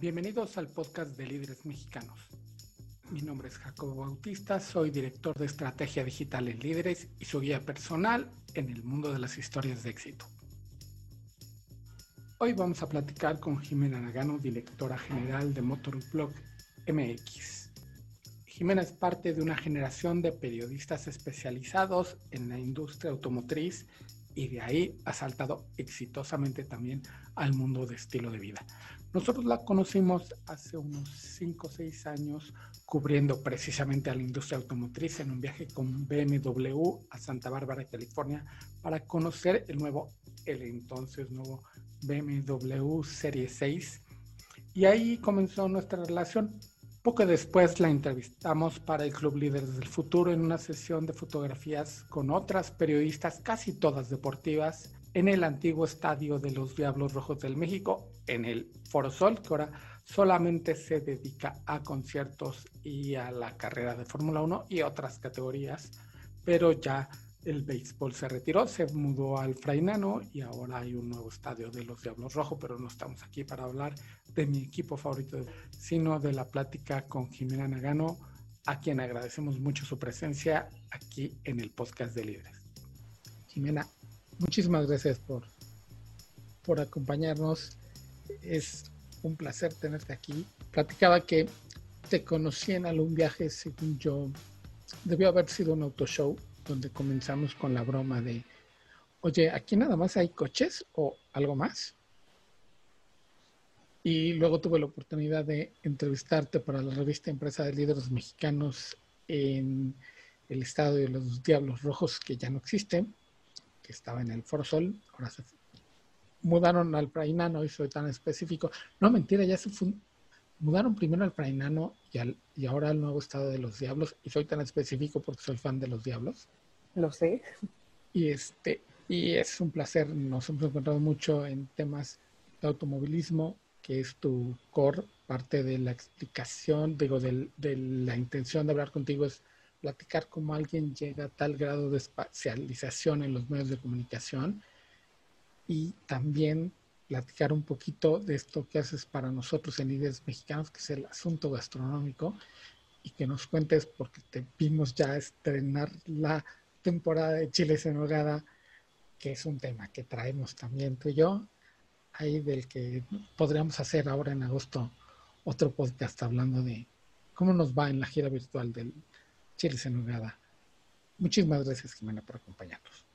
Bienvenidos al podcast de líderes mexicanos. Mi nombre es Jacobo Bautista, soy director de estrategia digital en líderes y su guía personal en el mundo de las historias de éxito. Hoy vamos a platicar con Jimena Nagano, directora general de Motorblog MX. Jimena es parte de una generación de periodistas especializados en la industria automotriz y de ahí ha saltado exitosamente también al mundo de estilo de vida. Nosotros la conocimos hace unos 5 o 6 años cubriendo precisamente a la industria automotriz en un viaje con BMW a Santa Bárbara, California, para conocer el nuevo, el entonces nuevo BMW Serie 6. Y ahí comenzó nuestra relación. Poco después la entrevistamos para el Club Líderes del Futuro en una sesión de fotografías con otras periodistas, casi todas deportivas, en el antiguo estadio de los Diablos Rojos del México, en el Foro Sol, que ahora solamente se dedica a conciertos y a la carrera de Fórmula 1 y otras categorías, pero ya el béisbol se retiró, se mudó al Frainano y ahora hay un nuevo estadio de los Diablos Rojos, pero no estamos aquí para hablar de mi equipo favorito, sino de la plática con Jimena Nagano, a quien agradecemos mucho su presencia aquí en el podcast de Líderes. Jimena, muchísimas gracias por, por acompañarnos. Es un placer tenerte aquí. Platicaba que te conocí en algún viaje, según yo, debió haber sido un auto show donde comenzamos con la broma de, oye, aquí nada más hay coches o algo más. Y luego tuve la oportunidad de entrevistarte para la revista Empresa de Líderes Mexicanos en el estado de los Diablos Rojos, que ya no existe, que estaba en el Foro Sol, ahora se mudaron al Prainano y soy tan específico. No, mentira, ya se mudaron primero al Prainano y, al, y ahora al nuevo estado de los Diablos y soy tan específico porque soy fan de los Diablos. Lo sé. Y este y es un placer, nos hemos encontrado mucho en temas de automovilismo, que es tu core, parte de la explicación, digo, de la intención de hablar contigo es platicar cómo alguien llega a tal grado de espacialización en los medios de comunicación y también platicar un poquito de esto que haces para nosotros en Líderes Mexicanos, que es el asunto gastronómico, y que nos cuentes, porque te vimos ya estrenar la temporada de Chiles en Hogada, que es un tema que traemos también tú y yo, ahí del que podríamos hacer ahora en agosto otro podcast hablando de cómo nos va en la gira virtual del Chiles en Hogada. Muchísimas gracias, Jimena, por acompañarnos.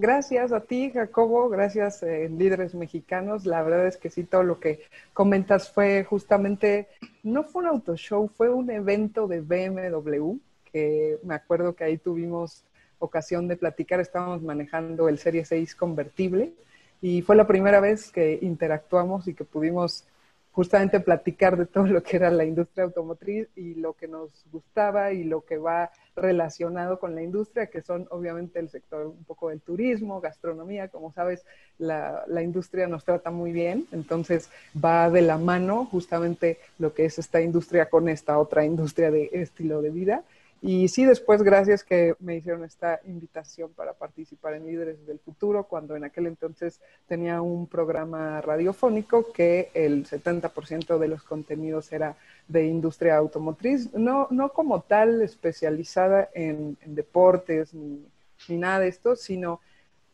Gracias a ti, Jacobo, gracias, eh, líderes mexicanos. La verdad es que sí, todo lo que comentas fue justamente, no fue un auto show, fue un evento de BMW, que me acuerdo que ahí tuvimos ocasión de platicar, estábamos manejando el Serie 6 convertible y fue la primera vez que interactuamos y que pudimos justamente platicar de todo lo que era la industria automotriz y lo que nos gustaba y lo que va relacionado con la industria, que son obviamente el sector un poco del turismo, gastronomía, como sabes, la, la, industria nos trata muy bien, entonces va de la mano justamente lo que es esta industria con esta otra industria de estilo de vida. Y sí, después, gracias que me hicieron esta invitación para participar en Líderes del Futuro, cuando en aquel entonces tenía un programa radiofónico que el 70% de los contenidos era de industria automotriz, no, no como tal especializada en, deportes ni, ni, nada de esto, sino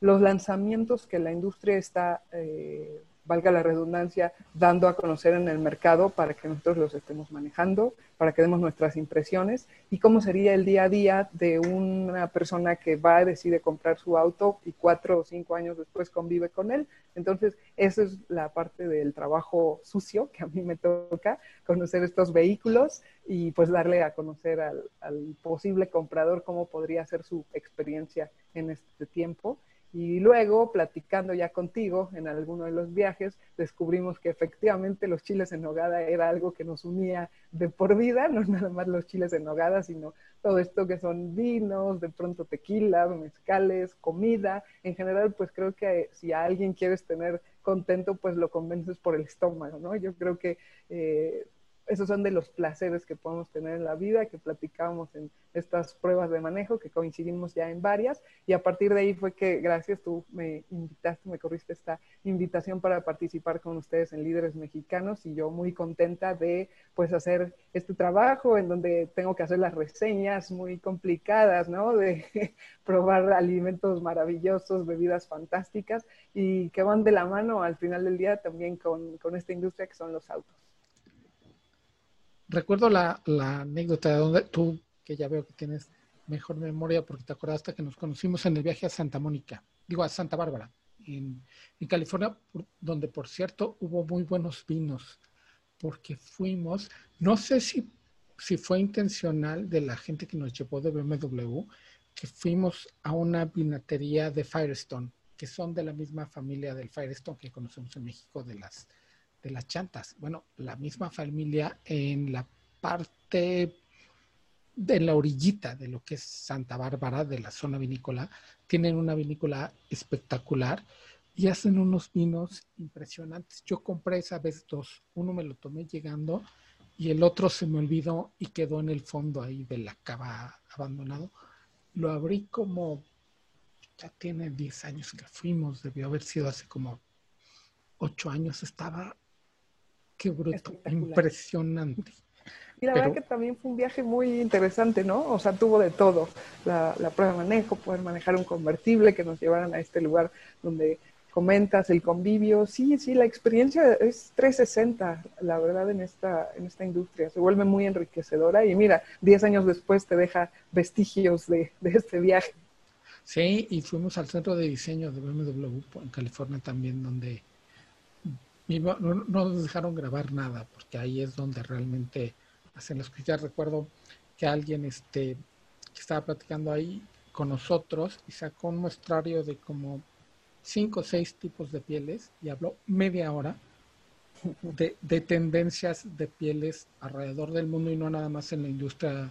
los lanzamientos que la industria está eh, valga la redundancia, dando a conocer en el mercado para que nosotros los estemos manejando, para que demos nuestras impresiones y cómo sería el día a día de una persona que va, decide comprar su auto y cuatro o cinco años después convive con él. Entonces, esa es la parte del trabajo sucio que a mí me toca, conocer estos vehículos y pues darle a conocer al, al posible comprador cómo podría ser su experiencia en este tiempo y luego, platicando ya contigo en alguno de los viajes, descubrimos que efectivamente los chiles en nogada era algo que nos unía de por vida, no nada más los chiles en nogada, sino todo esto que son vinos, de pronto tequila, mezcales, comida. En general, pues creo que si a alguien quieres tener contento, pues lo convences por el estómago, ¿no? Yo creo que eh, esos son de los placeres que podemos tener en la vida, que platicábamos en estas pruebas de manejo, que coincidimos ya en varias, y a partir de ahí fue que, gracias, tú me invitaste, me corriste esta invitación para participar con ustedes en Líderes Mexicanos, y yo muy contenta de, pues, hacer este trabajo en donde tengo que hacer las reseñas muy complicadas, ¿no? De probar alimentos maravillosos, bebidas fantásticas, y que van de la mano al final del día también con, con esta industria que son los autos recuerdo la, anécdota de donde tú, que ya veo que tienes mejor memoria porque te acordaste que nos conocimos en el viaje a Santa Mónica, digo a Santa Bárbara, en, California, donde por cierto hubo muy buenos vinos, porque fuimos, no sé si, si fue intencional de la gente que nos llevó de BMW, que fuimos a una vinatería de Firestone, que son de la misma familia del Firestone que conocemos en México, de las de las chantas. Bueno, la misma familia en la parte de la orillita de lo que es Santa Bárbara, de la zona vinícola, tienen una vinícola espectacular y hacen unos vinos impresionantes. Yo compré esa vez dos, uno me lo tomé llegando y el otro se me olvidó y quedó en el fondo ahí de la cava abandonado. Lo abrí como, ya tiene 10 años que fuimos, debió haber sido hace como 8 años, estaba Qué bruto, impresionante. Y la verdad que también fue un viaje muy interesante, ¿no? O sea, tuvo de todo. La, prueba de manejo, poder manejar un convertible que nos llevaran a este lugar donde comentas, el convivio. Sí, sí, la experiencia es 360, la verdad, en esta, en esta industria. Se vuelve muy enriquecedora y mira, 10 años después te deja vestigios de, de este viaje. Sí, y fuimos al centro de diseño de BMW en California también, donde no, nos dejaron grabar nada, porque ahí es donde realmente hacen las cosas. Recuerdo que alguien este, que estaba platicando ahí con nosotros y sacó un muestrario de como cinco o seis tipos de pieles y habló media hora de, de, tendencias de pieles alrededor del mundo y no nada más en la industria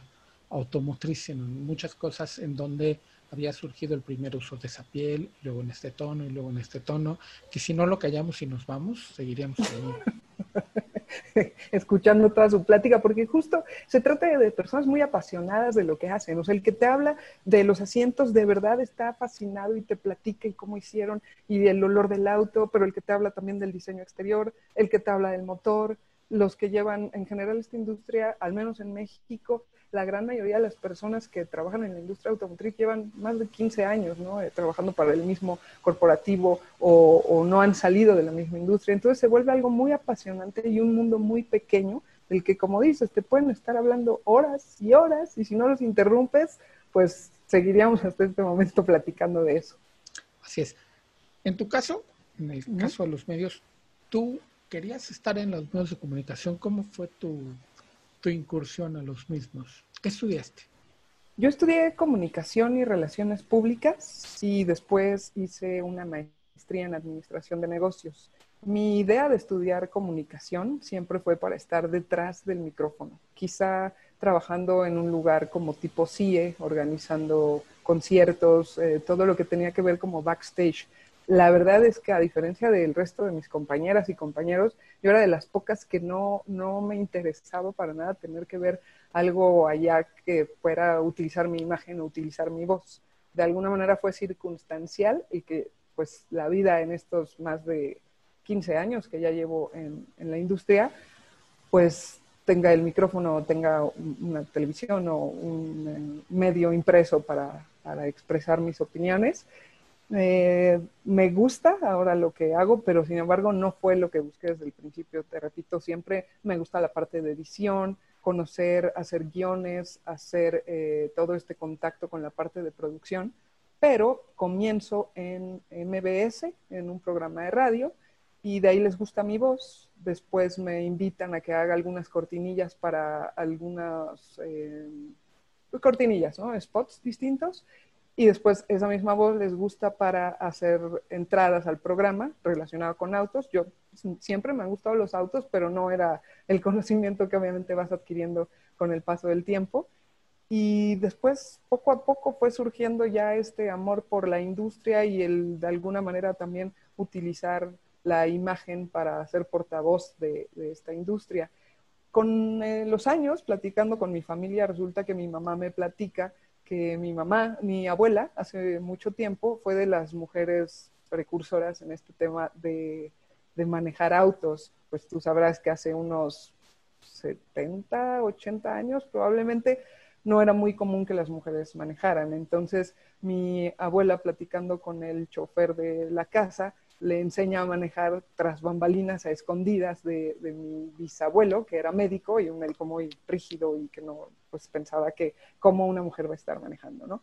automotriz, sino en muchas cosas en donde había surgido el primer uso de esa piel, luego en este tono y luego en este tono, que si no lo callamos y nos vamos, seguiríamos. Escuchando toda su plática, porque justo se trata de personas muy apasionadas de lo que hacen. O sea, el que te habla de los asientos de verdad está fascinado y te platica y cómo hicieron y el olor del auto, pero el que te habla también del diseño exterior, el que te habla del motor, los que llevan en general esta industria, al menos en México, la gran mayoría de las personas que trabajan en la industria automotriz llevan más de 15 años ¿no? Eh, trabajando para el mismo corporativo o, no han salido de la misma industria. Entonces se vuelve algo muy apasionante y un mundo muy pequeño del que, como dices, te pueden estar hablando horas y horas y si no los interrumpes, pues seguiríamos hasta este momento platicando de eso. Así es. En tu caso, en el caso de los medios, tú querías estar en los medios de comunicación. ¿Cómo fue tu incursión a los mismos? ¿Qué estudiaste? Yo estudié comunicación y relaciones públicas y después hice una maestría en administración de negocios. Mi idea de estudiar comunicación siempre fue para estar detrás del micrófono, quizá trabajando en un lugar como tipo CIE, organizando conciertos, eh, todo lo que tenía que ver como backstage la verdad es que a diferencia del resto de mis compañeras y compañeros, yo era de las pocas que no, no me interesaba para nada tener que ver algo allá que fuera utilizar mi imagen o utilizar mi voz. De alguna manera fue circunstancial y que pues la vida en estos más de 15 años que ya llevo en, la industria, pues tenga el micrófono, tenga una televisión o un eh, medio impreso para, para expresar mis opiniones eh, me gusta ahora lo que hago, pero sin embargo no fue lo que busqué desde el principio. Te repito, siempre me gusta la parte de edición, conocer, hacer guiones, hacer eh, todo este contacto con la parte de producción, pero comienzo en MBS, en un programa de radio, y de ahí les gusta mi voz. Después me invitan a que haga algunas cortinillas para algunas eh, cortinillas, ¿no? Spots distintos y después esa misma voz les gusta para hacer entradas al programa relacionado con autos. Yo siempre me han gustado los autos, pero no era el conocimiento que obviamente vas adquiriendo con el paso del tiempo. Y después, poco a poco, fue surgiendo ya este amor por la industria y el de alguna manera también utilizar la imagen para ser portavoz de, esta industria con eh, los años, platicando con mi familia, resulta que mi mamá me platica que mi mamá, mi abuela, hace mucho tiempo fue de las mujeres precursoras en este tema de, de manejar autos. Pues tú sabrás que hace unos 70, 80 años probablemente no era muy común que las mujeres manejaran. Entonces mi abuela platicando con el chofer de la casa le enseña a manejar tras bambalinas a escondidas de, mi bisabuelo, que era médico y un médico muy rígido y que no, pues pensaba que cómo una mujer va a estar manejando, ¿no?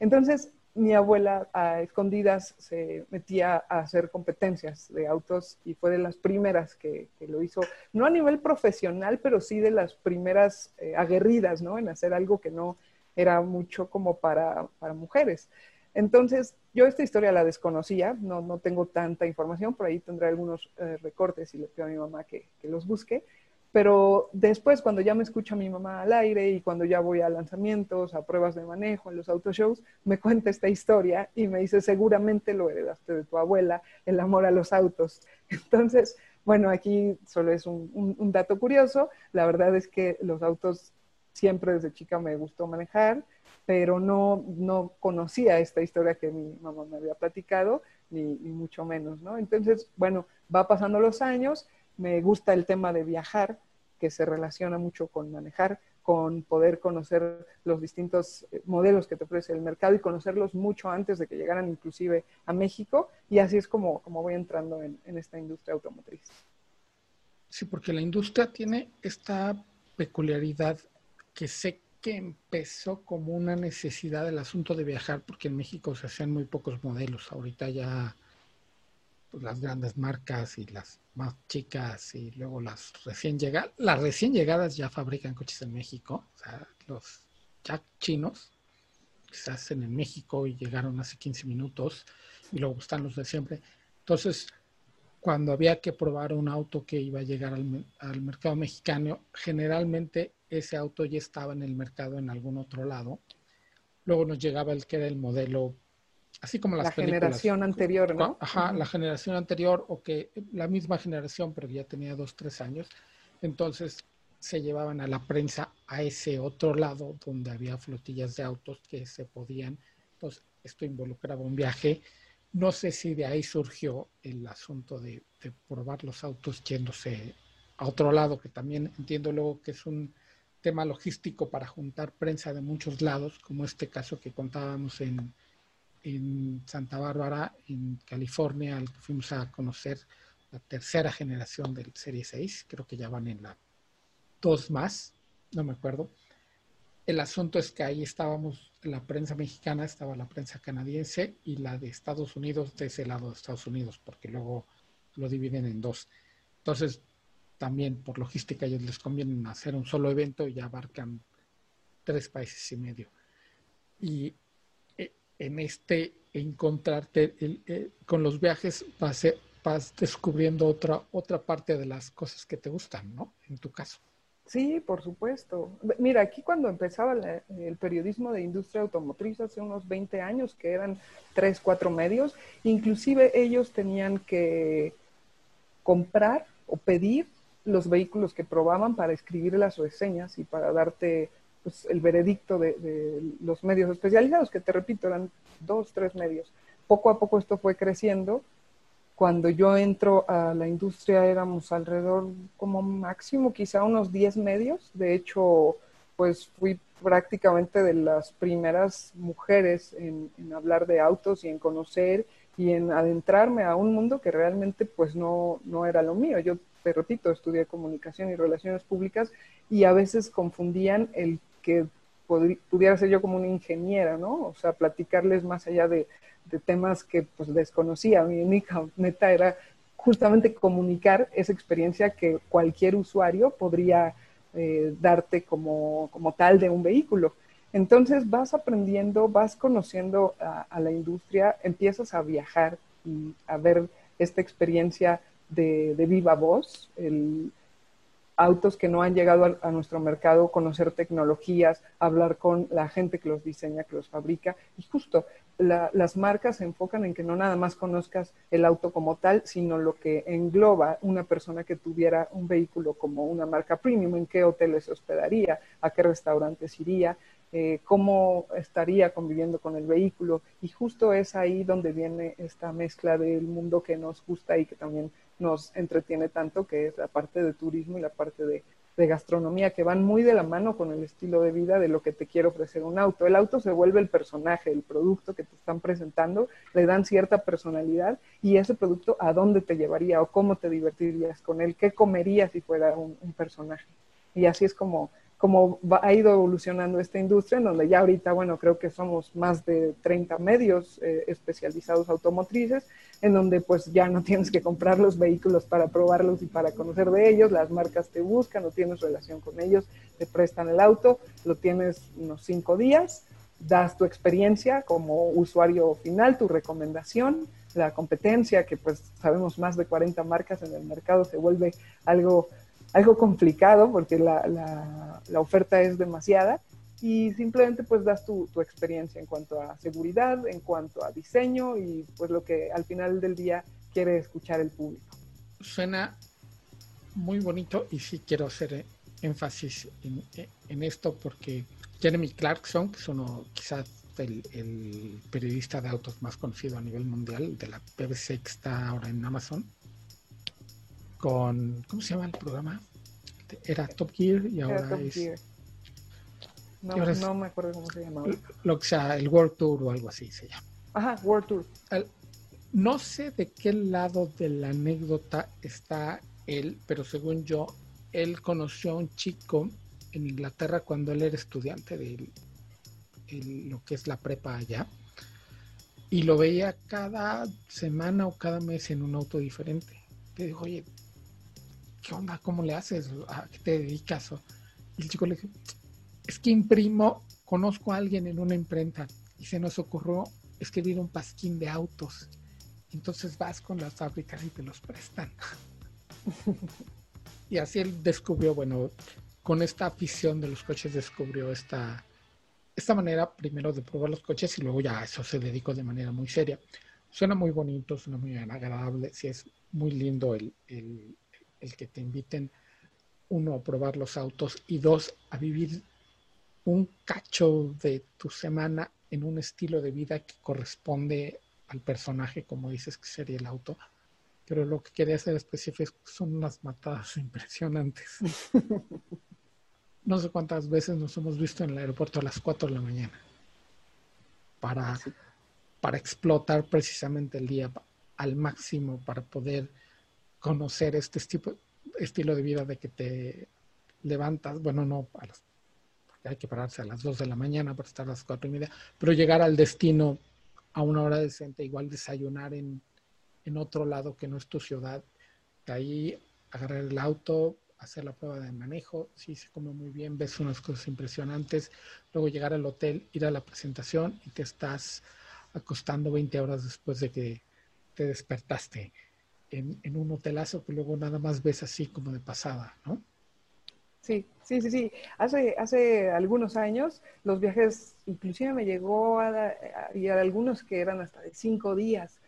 Entonces, mi abuela a escondidas se metía a hacer competencias de autos y fue de las primeras que, lo hizo, no a nivel profesional, pero sí de las primeras eh, aguerridas, ¿no? En hacer algo que no era mucho como para, para mujeres. Entonces, yo esta historia la desconocía, no, no tengo tanta información, por ahí tendré algunos eh, recortes y le pido a mi mamá que, que, los busque. Pero después, cuando ya me escucha mi mamá al aire y cuando ya voy a lanzamientos, a pruebas de manejo, en los autoshows, me cuenta esta historia y me dice, seguramente lo heredaste de tu abuela, el amor a los autos. Entonces, bueno, aquí solo es un, dato curioso. La verdad es que los autos siempre desde chica me gustó manejar pero no, no conocía esta historia que mi mamá me había platicado, ni, mucho menos, ¿no? Entonces, bueno, va pasando los años, me gusta el tema de viajar, que se relaciona mucho con manejar, con poder conocer los distintos eh, modelos que te ofrece el mercado y conocerlos mucho antes de que llegaran inclusive a México. Y así es como, como voy entrando en, en esta industria automotriz. Sí, porque la industria tiene esta peculiaridad que sé que empezó como una necesidad del asunto de viajar, porque en México se hacían muy pocos modelos. Ahorita ya pues, las grandes marcas y las más chicas y luego las recién llegadas, las recién llegadas ya fabrican coches en México, o sea, los chinos que se hacen en México y llegaron hace 15 minutos y luego están los de siempre. Entonces, cuando había que probar un auto que iba a llegar al, al mercado mexicano, generalmente ese auto ya estaba en el mercado en algún otro lado. Luego nos llegaba el que era el modelo, así como las la generación anterior, ¿no? Ajá, la generación anterior o que la misma generación, pero ya tenía dos, tres años. Entonces se llevaban a la prensa a ese otro lado donde había flotillas de autos que se podían. Entonces esto involucraba un viaje. No sé si de ahí surgió el asunto de, de probar los autos yéndose a otro lado, que también entiendo luego que es un tema logístico para juntar prensa de muchos lados, como este caso que contábamos en, en Santa Bárbara, en California, al que fuimos a conocer la tercera generación del Serie 6, creo que ya van en la dos más, no me acuerdo. El asunto es que ahí estábamos, la prensa mexicana, estaba la prensa canadiense y la de Estados Unidos de ese lado de Estados Unidos, porque luego lo dividen en dos. Entonces, también por logística ellos les conviene hacer un solo evento y ya abarcan tres países y medio. Y eh, en este encontrarte eh, con los viajes vas, vas descubriendo otra, otra parte de las cosas que te gustan, ¿no? En tu caso. Sí, por supuesto. Mira, aquí cuando empezaba el periodismo de industria automotriz hace unos 20 años, que eran tres, cuatro medios, inclusive ellos tenían que comprar o pedir los vehículos que probaban para escribir las reseñas y para darte pues, el veredicto de, los medios especializados, que te repito, eran dos, tres medios. Poco a poco esto fue creciendo. Cuando yo entro a la industria éramos alrededor como máximo quizá unos 10 medios. De hecho, pues fui prácticamente de las primeras mujeres en, en hablar de autos y en conocer y en adentrarme a un mundo que realmente pues no, no era lo mío. Yo te repito, estudié comunicación y relaciones públicas y a veces confundían el que pudiera ser yo como una ingeniera, ¿no? O sea, platicarles más allá de, temas que pues desconocía. Mi única meta era justamente comunicar esa experiencia que cualquier usuario podría eh, darte como, como, tal de un vehículo. Entonces vas aprendiendo, vas conociendo a, a, la industria, empiezas a viajar y a ver esta experiencia de, viva voz, el, autos que no han llegado a, nuestro mercado, conocer tecnologías, hablar con la gente que los diseña, que los fabrica. Y justo las marcas se enfocan en que no nada más conozcas el auto como tal, sino lo que engloba una persona que tuviera un vehículo como una marca premium, en qué hoteles se hospedaría, a qué restaurantes iría, eh, cómo estaría conviviendo con el vehículo. Y justo es ahí donde viene esta mezcla del mundo que nos gusta y que también nos entretiene tanto, que es la parte de turismo y la parte de, gastronomía, que van muy de la mano con el estilo de vida de lo que te quiere ofrecer un auto. El auto se vuelve el personaje, el producto que te están presentando, le dan cierta personalidad y ese producto a dónde te llevaría o cómo te divertirías con él, qué comerías si fuera un personaje. Y así es como como ha ido evolucionando esta industria, en donde ya ahorita, bueno, creo que somos más de 30 medios eh, especializados automotrices, en donde pues ya no tienes que comprar los vehículos para probarlos y para conocer de ellos, las marcas te buscan, no tienes relación con ellos, te prestan el auto, lo tienes unos cinco días, das tu experiencia como usuario final, tu recomendación, la competencia, que pues sabemos más de 40 marcas en el mercado, se vuelve algo algo complicado porque la, la, oferta es demasiada y simplemente pues das tu, tu, experiencia en cuanto a seguridad, en cuanto a diseño y pues lo que al final del día quiere escuchar el público. Suena muy bonito y sí quiero hacer énfasis en, en esto porque Jeremy Clarkson, que es uno quizás el, el, periodista de autos más conocido a nivel mundial de la BBC que está ahora en Amazon, con, ¿cómo se llama el programa? Era Top Gear y ahora es... No, no me acuerdo cómo se llamaba. Lo que sea, el World Tour o algo así se llama. Ajá, World Tour. no sé de qué lado de la anécdota está él, pero según yo, él conoció a un chico en Inglaterra cuando él era estudiante de lo que es la prepa allá. Y lo veía cada semana o cada mes en un auto diferente. Le dijo, oye, ¿qué onda? ¿Cómo le haces? ¿A qué te dedicas? Y el chico le dijo, es que imprimo, conozco a alguien en una imprenta y se nos ocurrió escribir un pasquín de autos. Entonces vas con las fábricas y te los prestan. y así él descubrió, bueno, con esta afición de los coches descubrió esta, esta manera primero de probar los coches y luego ya a eso se dedicó de manera muy seria. Suena muy bonito, suena muy agradable, sí es muy lindo el, el que te inviten, uno, a probar los autos y dos, a vivir un cacho de tu semana en un estilo de vida que corresponde al personaje, como dices que sería el auto. Pero lo que quería hacer específico son unas matadas impresionantes. No sé cuántas veces nos hemos visto en el aeropuerto a las 4 de la mañana para, para explotar precisamente el día al máximo, para poder conocer este tipo, estilo de vida de que te levantas, bueno, no, a las, hay que pararse a las 2 de la mañana para estar a las 4 y media, pero llegar al destino a una hora decente, igual desayunar en, en otro lado que no es tu ciudad, de ahí agarrar el auto, hacer la prueba de manejo, sí se come muy bien, ves unas cosas impresionantes, luego llegar al hotel, ir a la presentación y te estás acostando 20 horas después de que te despertaste en, un hotelazo que luego nada más ves así como de pasada, ¿no? Sí, sí, sí, sí. Hace, hace algunos años los viajes, inclusive me llegó a, y a algunos que eran hasta de cinco días.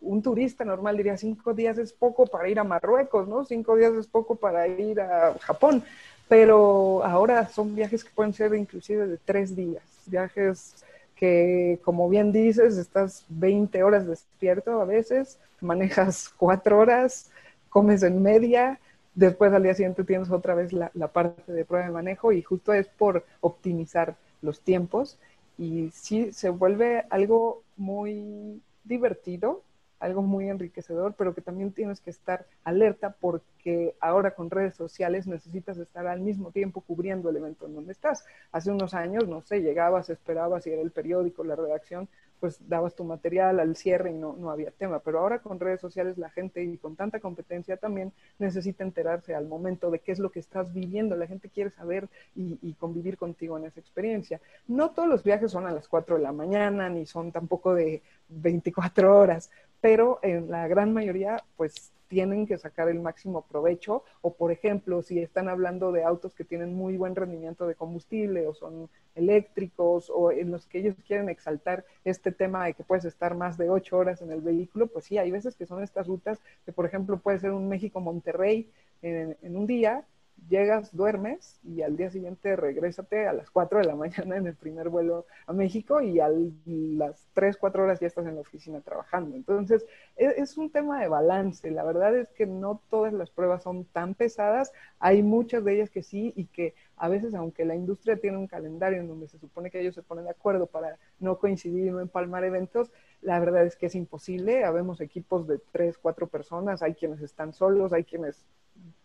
Un turista normal diría cinco días es poco para ir a Marruecos, ¿no? Cinco días es poco para ir a Japón. Pero ahora son viajes que pueden ser inclusive de tres días. Viajes que, como bien dices, estás 20 horas despierto a veces, manejas cuatro horas, comes en media, después al día siguiente tienes otra vez la, parte de prueba de manejo y justo es por optimizar los tiempos y sí se vuelve algo muy divertido, algo muy enriquecedor, pero que también tienes que estar alerta porque ahora con redes sociales necesitas estar al mismo tiempo cubriendo el evento en donde estás. Hace unos años, no sé, llegabas, esperabas y era el periódico, la redacción, pues dabas tu material al cierre y no, no había tema. Pero ahora con redes sociales la gente y con tanta competencia también necesita enterarse al momento de qué es lo que estás viviendo. La gente quiere saber y, y convivir contigo en esa experiencia. No todos los viajes son a las 4 de la mañana ni son tampoco de 24 horas, pero en la gran mayoría, pues tienen que sacar el máximo provecho. O por ejemplo si están hablando de autos que tienen muy buen rendimiento de combustible o son eléctricos o en los que ellos quieren exaltar este tema de que puedes estar más de ocho horas en el vehículo, pues sí, hay veces que son estas rutas que por ejemplo puede ser un México-Monterrey en, en un día llegas, duermes y al día siguiente regrésate a las 4 de la mañana en el primer vuelo a México y a las 3, 4 horas ya estás en la oficina trabajando. Entonces, es, es, un tema de balance. La verdad es que no todas las pruebas son tan pesadas. Hay muchas de ellas que sí y que a veces, aunque la industria tiene un calendario en donde se supone que ellos se ponen de acuerdo para no coincidir y no empalmar eventos, la verdad es que es imposible. Habemos equipos de 3, 4 personas, hay quienes están solos, hay quienes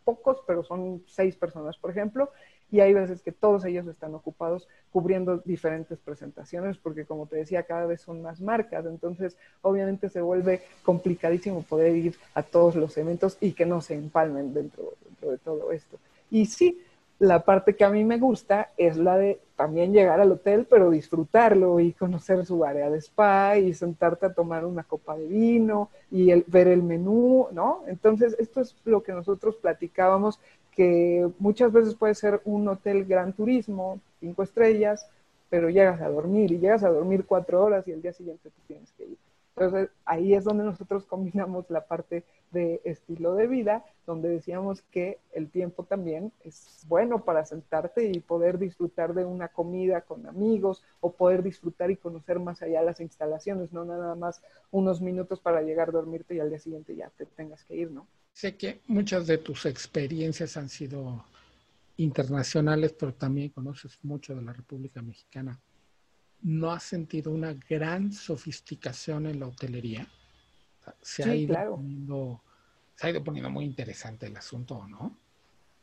pocos, pero son seis personas, por ejemplo, y hay veces que todos ellos están ocupados cubriendo diferentes presentaciones, porque como te decía, cada vez son más marcas, entonces obviamente se vuelve complicadísimo poder ir a todos los eventos y que no se empalmen dentro, dentro de todo esto. Y sí, la parte que a mí me gusta es la de también llegar al hotel, pero disfrutarlo y conocer su área de spa y sentarte a tomar una copa de vino y ver el menú, ¿no? Entonces, esto es lo que nosotros platicábamos, que muchas veces puede ser un hotel gran turismo, cinco estrellas, pero llegas a dormir y llegas a dormir cuatro horas y el día siguiente tú tienes que ir. Entonces, ahí es donde nosotros combinamos la parte de estilo de vida, donde decíamos que el tiempo también es bueno para sentarte y poder disfrutar de una comida con amigos o poder disfrutar y conocer más allá las instalaciones, no nada más unos minutos para llegar a dormirte y al día siguiente ya te tengas que ir, ¿no? Sé que muchas de tus experiencias han sido internacionales, pero también conoces mucho de la República Mexicana. ¿No has sentido una gran sofisticación en la hotelería? se, ha ido poniendo, se ha ido poniendo muy interesante el asunto, ¿no?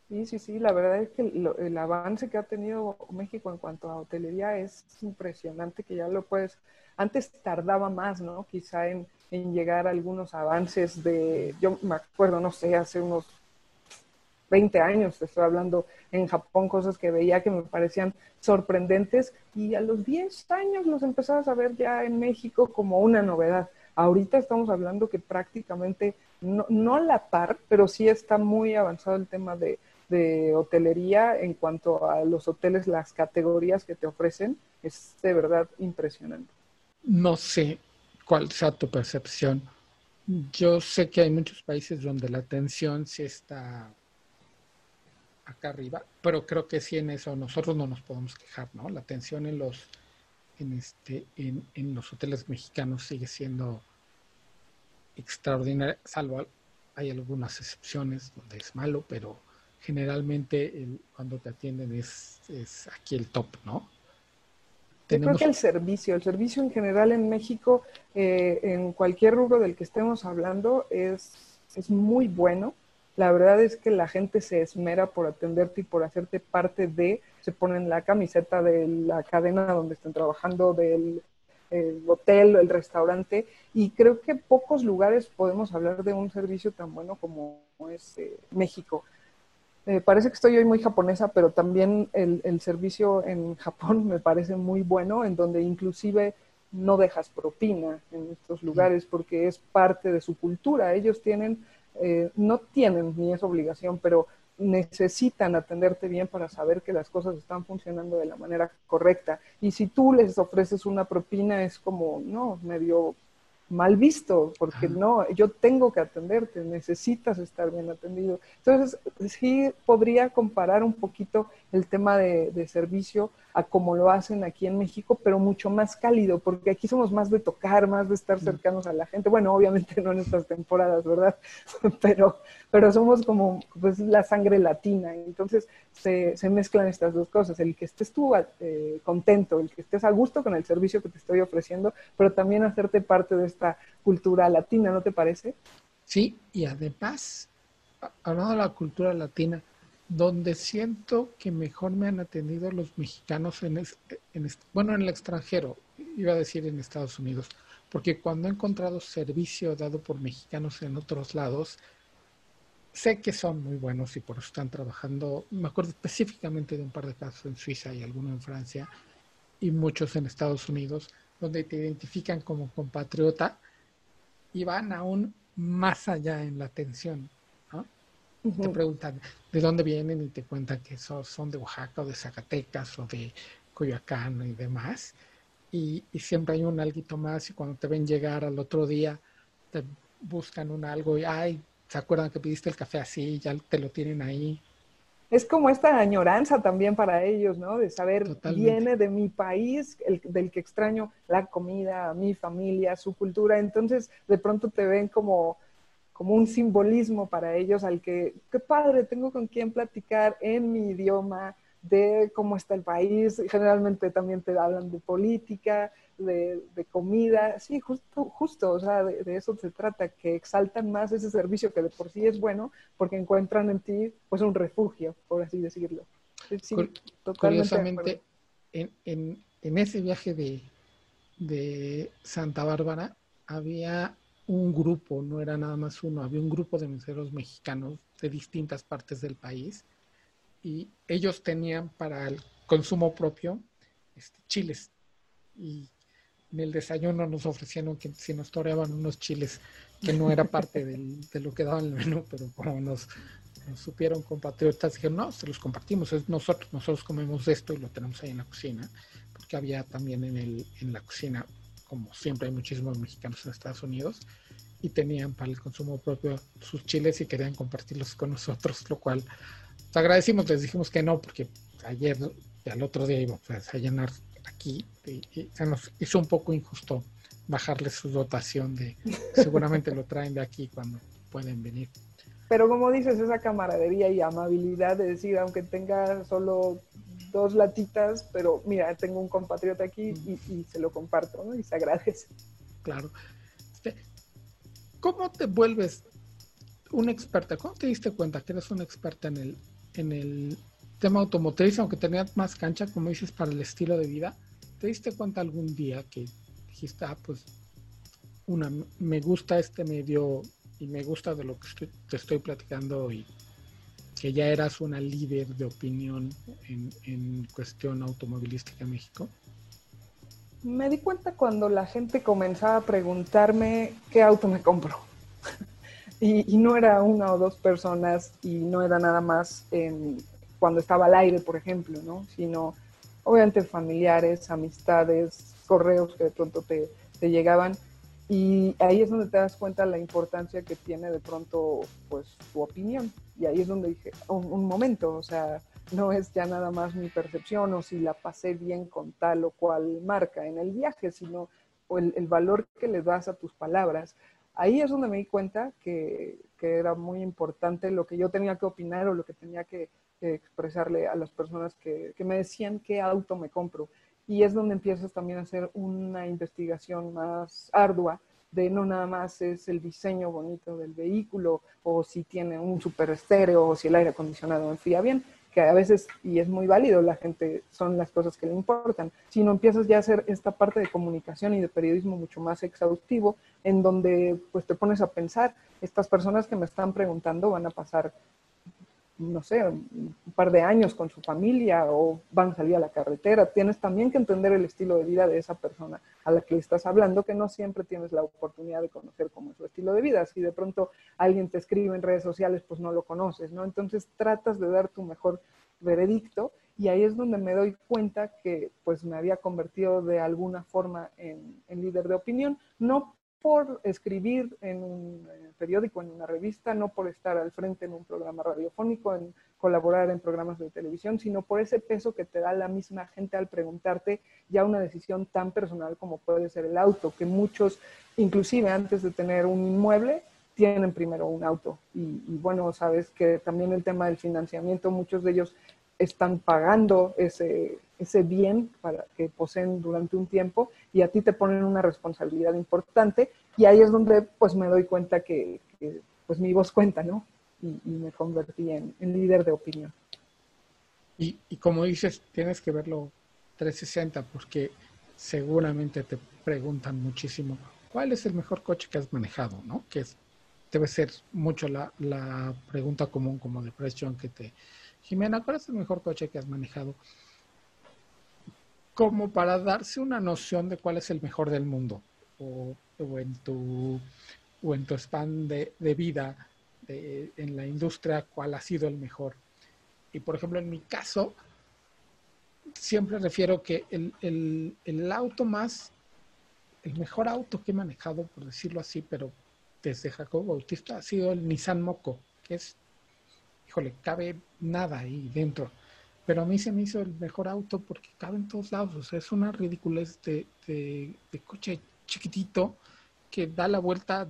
Sí, sí, sí, la verdad es que el avance que ha tenido México en cuanto a hotelería es impresionante, que ya lo puedes, antes tardaba más, ¿no? Quizá en, en llegar a algunos avances de, yo me acuerdo, no sé, hace unos 20 años, te estoy hablando en Japón, cosas que veía que me parecían sorprendentes y a los 10 años los empezabas a ver ya en México como una novedad. Ahorita estamos hablando que prácticamente, no, no la par, pero sí está muy avanzado el tema de, de hotelería en cuanto a los hoteles, las categorías que te ofrecen, es de verdad impresionante. No sé cuál sea tu percepción. Yo sé que hay muchos países donde la atención sí está acá arriba, pero creo que sí en eso nosotros no nos podemos quejar, ¿no? La atención en los en este en, en los hoteles mexicanos sigue siendo extraordinaria, salvo hay algunas excepciones donde es malo, pero generalmente el, cuando te atienden es, es, aquí el top, ¿no? Yo creo que el servicio, el servicio en general en México, eh, en cualquier rubro del que estemos hablando, es, es muy bueno. La verdad es que la gente se esmera por atenderte y por hacerte parte de, se ponen la camiseta de la cadena donde estén trabajando, del el hotel, el restaurante, y creo que pocos lugares podemos hablar de un servicio tan bueno como es eh, México. Eh, parece que estoy hoy muy japonesa, pero también el, el, servicio en Japón me parece muy bueno, en donde inclusive no dejas propina en estos lugares porque es parte de su cultura. Ellos tienen, eh, no tienen ni es obligación, pero necesitan atenderte bien para saber que las cosas están funcionando de la manera correcta. Y si tú les ofreces una propina, es como, no, medio mal visto, porque no, yo tengo que atenderte, necesitas estar bien atendido. Entonces, sí podría comparar un poquito el tema de, de, servicio a como lo hacen aquí en México, pero mucho más cálido, porque aquí somos más de tocar, más de estar cercanos a la gente. Bueno, obviamente no en estas temporadas, ¿verdad? pero, pero somos como pues, la sangre latina, entonces se, se mezclan estas dos cosas, el que estés tú eh, contento, el que estés a gusto con el servicio que te estoy ofreciendo, pero también hacerte parte de esta cultura latina, ¿no te parece? Sí, y además, hablando de la cultura latina, donde siento que mejor me han atendido los mexicanos en, en, bueno, en el extranjero, iba a decir en Estados Unidos, porque cuando he encontrado servicio dado por mexicanos en otros lados, sé que son muy buenos y por eso están trabajando, me acuerdo específicamente de un par de casos en Suiza y alguno en Francia y muchos en Estados Unidos, donde te identifican como compatriota y van aún más allá en la atención. ¿no? Te preguntan de dónde vienen y te cuentan que son, son de Oaxaca o de Zacatecas o de Coyoacán y demás. Y, y, siempre hay un alguito más y cuando te ven llegar al otro día te buscan un algo y, ay, ¿se acuerdan que pidiste el café así? Ya te lo tienen ahí es como esta añoranza también para ellos, ¿no? De saber, viene de mi país, el, del que extraño la comida, mi familia, su cultura. Entonces, de pronto te ven como, como un simbolismo para ellos al que, qué padre, tengo con quién platicar en mi idioma de cómo está el país. Generalmente también te hablan de política, de, comida, sí, justo, justo, o sea, de, eso se trata, que exaltan más ese servicio que de por sí es bueno, porque encuentran en ti, pues, un refugio, por así decirlo. Sí, Curiosamente, en, en, en, ese viaje de, de Santa Bárbara había un grupo, no era nada más uno, había un grupo de meseros mexicanos de distintas partes del país y ellos tenían para el consumo propio este, chiles. Y en el desayuno nos ofrecieron que si nos toreaban unos chiles que no era parte de lo que daban el menú, pero como nos, supieron compatriotas, dijeron, no, se los compartimos, es nosotros, nosotros comemos esto y lo tenemos ahí en la cocina, porque había también en, el, en la cocina, como siempre hay muchísimos mexicanos en Estados Unidos, y tenían para el consumo propio sus chiles y querían compartirlos con nosotros, lo cual les agradecimos, les dijimos que no, porque ayer al otro día íbamos a llenar aquí y, se nos hizo un poco injusto bajarles su dotación de seguramente lo traen de aquí cuando pueden venir. Pero como dices, esa camaradería y amabilidad de decir, aunque tenga solo dos latitas, pero mira, tengo un compatriota aquí y, se lo comparto, ¿no? Y se agradece. Claro. Este, ¿Cómo te vuelves una experta? ¿Cómo te diste cuenta que eres una experta en el, en el tema automotriz, aunque tenías más cancha, como dices, para el estilo de vida? ¿Te diste cuenta algún día que dijiste, ah, pues, una, me gusta este medio y me gusta de lo que te estoy platicando y que ya eras una líder de opinión en, en cuestión automovilística en México? Me di cuenta cuando la gente comenzaba a preguntarme qué auto me compro. y, no era una o dos personas y no era nada más cuando estaba al aire, por ejemplo, ¿no? Sino obviamente familiares, amistades, correos que de pronto te, llegaban. Y ahí es donde te das cuenta la importancia que tiene de pronto, pues, tu opinión. Y ahí es donde dije, un, momento, o sea, no es ya nada más mi percepción o si la pasé bien con tal o cual marca en el viaje, sino el, el valor que le das a tus palabras. Ahí es donde me di cuenta que, que, era muy importante lo que yo tenía que opinar o lo que tenía que, expresarle a las personas que, me decían qué auto me compro. Y es donde empiezas también a hacer una investigación más ardua de no nada más es el diseño bonito del vehículo o si tiene un super estéreo o si el aire acondicionado enfría bien, que a veces, y es muy válido, la gente son las cosas que le importan, sino empiezas ya a hacer esta parte de comunicación y de periodismo mucho más exhaustivo, en donde pues te pones a pensar, estas personas que me están preguntando van a pasar no sé, un par de años con su familia o van a salir a la carretera. Tienes también que entender el estilo de vida de esa persona a la que le estás hablando, que no siempre tienes la oportunidad de conocer cómo es su estilo de vida. Si de pronto alguien te escribe en redes sociales, pues no lo conoces, ¿no? Entonces tratas de dar tu mejor veredicto y ahí es donde me doy cuenta que pues me había convertido de alguna forma en, en líder de opinión, no por escribir en un eh, periódico, en una revista, no por estar al frente en un programa radiofónico, en colaborar en programas de televisión, sino por ese peso que te da la misma gente al preguntarte ya una decisión tan personal como puede ser el auto, que muchos, inclusive antes de tener un inmueble, tienen primero un auto. Y, y bueno, sabes que también el tema del financiamiento, muchos de ellos están pagando ese, ese bien para que poseen durante un tiempo y a ti te ponen una responsabilidad importante y ahí es donde pues me doy cuenta que, pues mi voz cuenta, ¿no? Y, me convertí en, líder de opinión. Y, y, como dices, tienes que verlo 360 porque seguramente te preguntan muchísimo, ¿cuál es el mejor coche que has manejado? ¿no? Que es, debe ser mucho la, la pregunta común como de presión que te... Jimena, ¿cuál es el mejor coche que has manejado? como para darse una noción de cuál es el mejor del mundo. O, en tu o en tu span de, vida en la industria, cuál ha sido el mejor. Y por ejemplo, en mi caso, siempre refiero que el, el, el auto más, el mejor auto que he manejado, por decirlo así, pero desde Jacobo Bautista, ha sido el Nissan Moco, que es, híjole, cabe nada ahí dentro. Pero a mí se me hizo el mejor auto porque cabe en todos lados. O sea, es una ridiculez de, de, coche chiquitito que da la vuelta,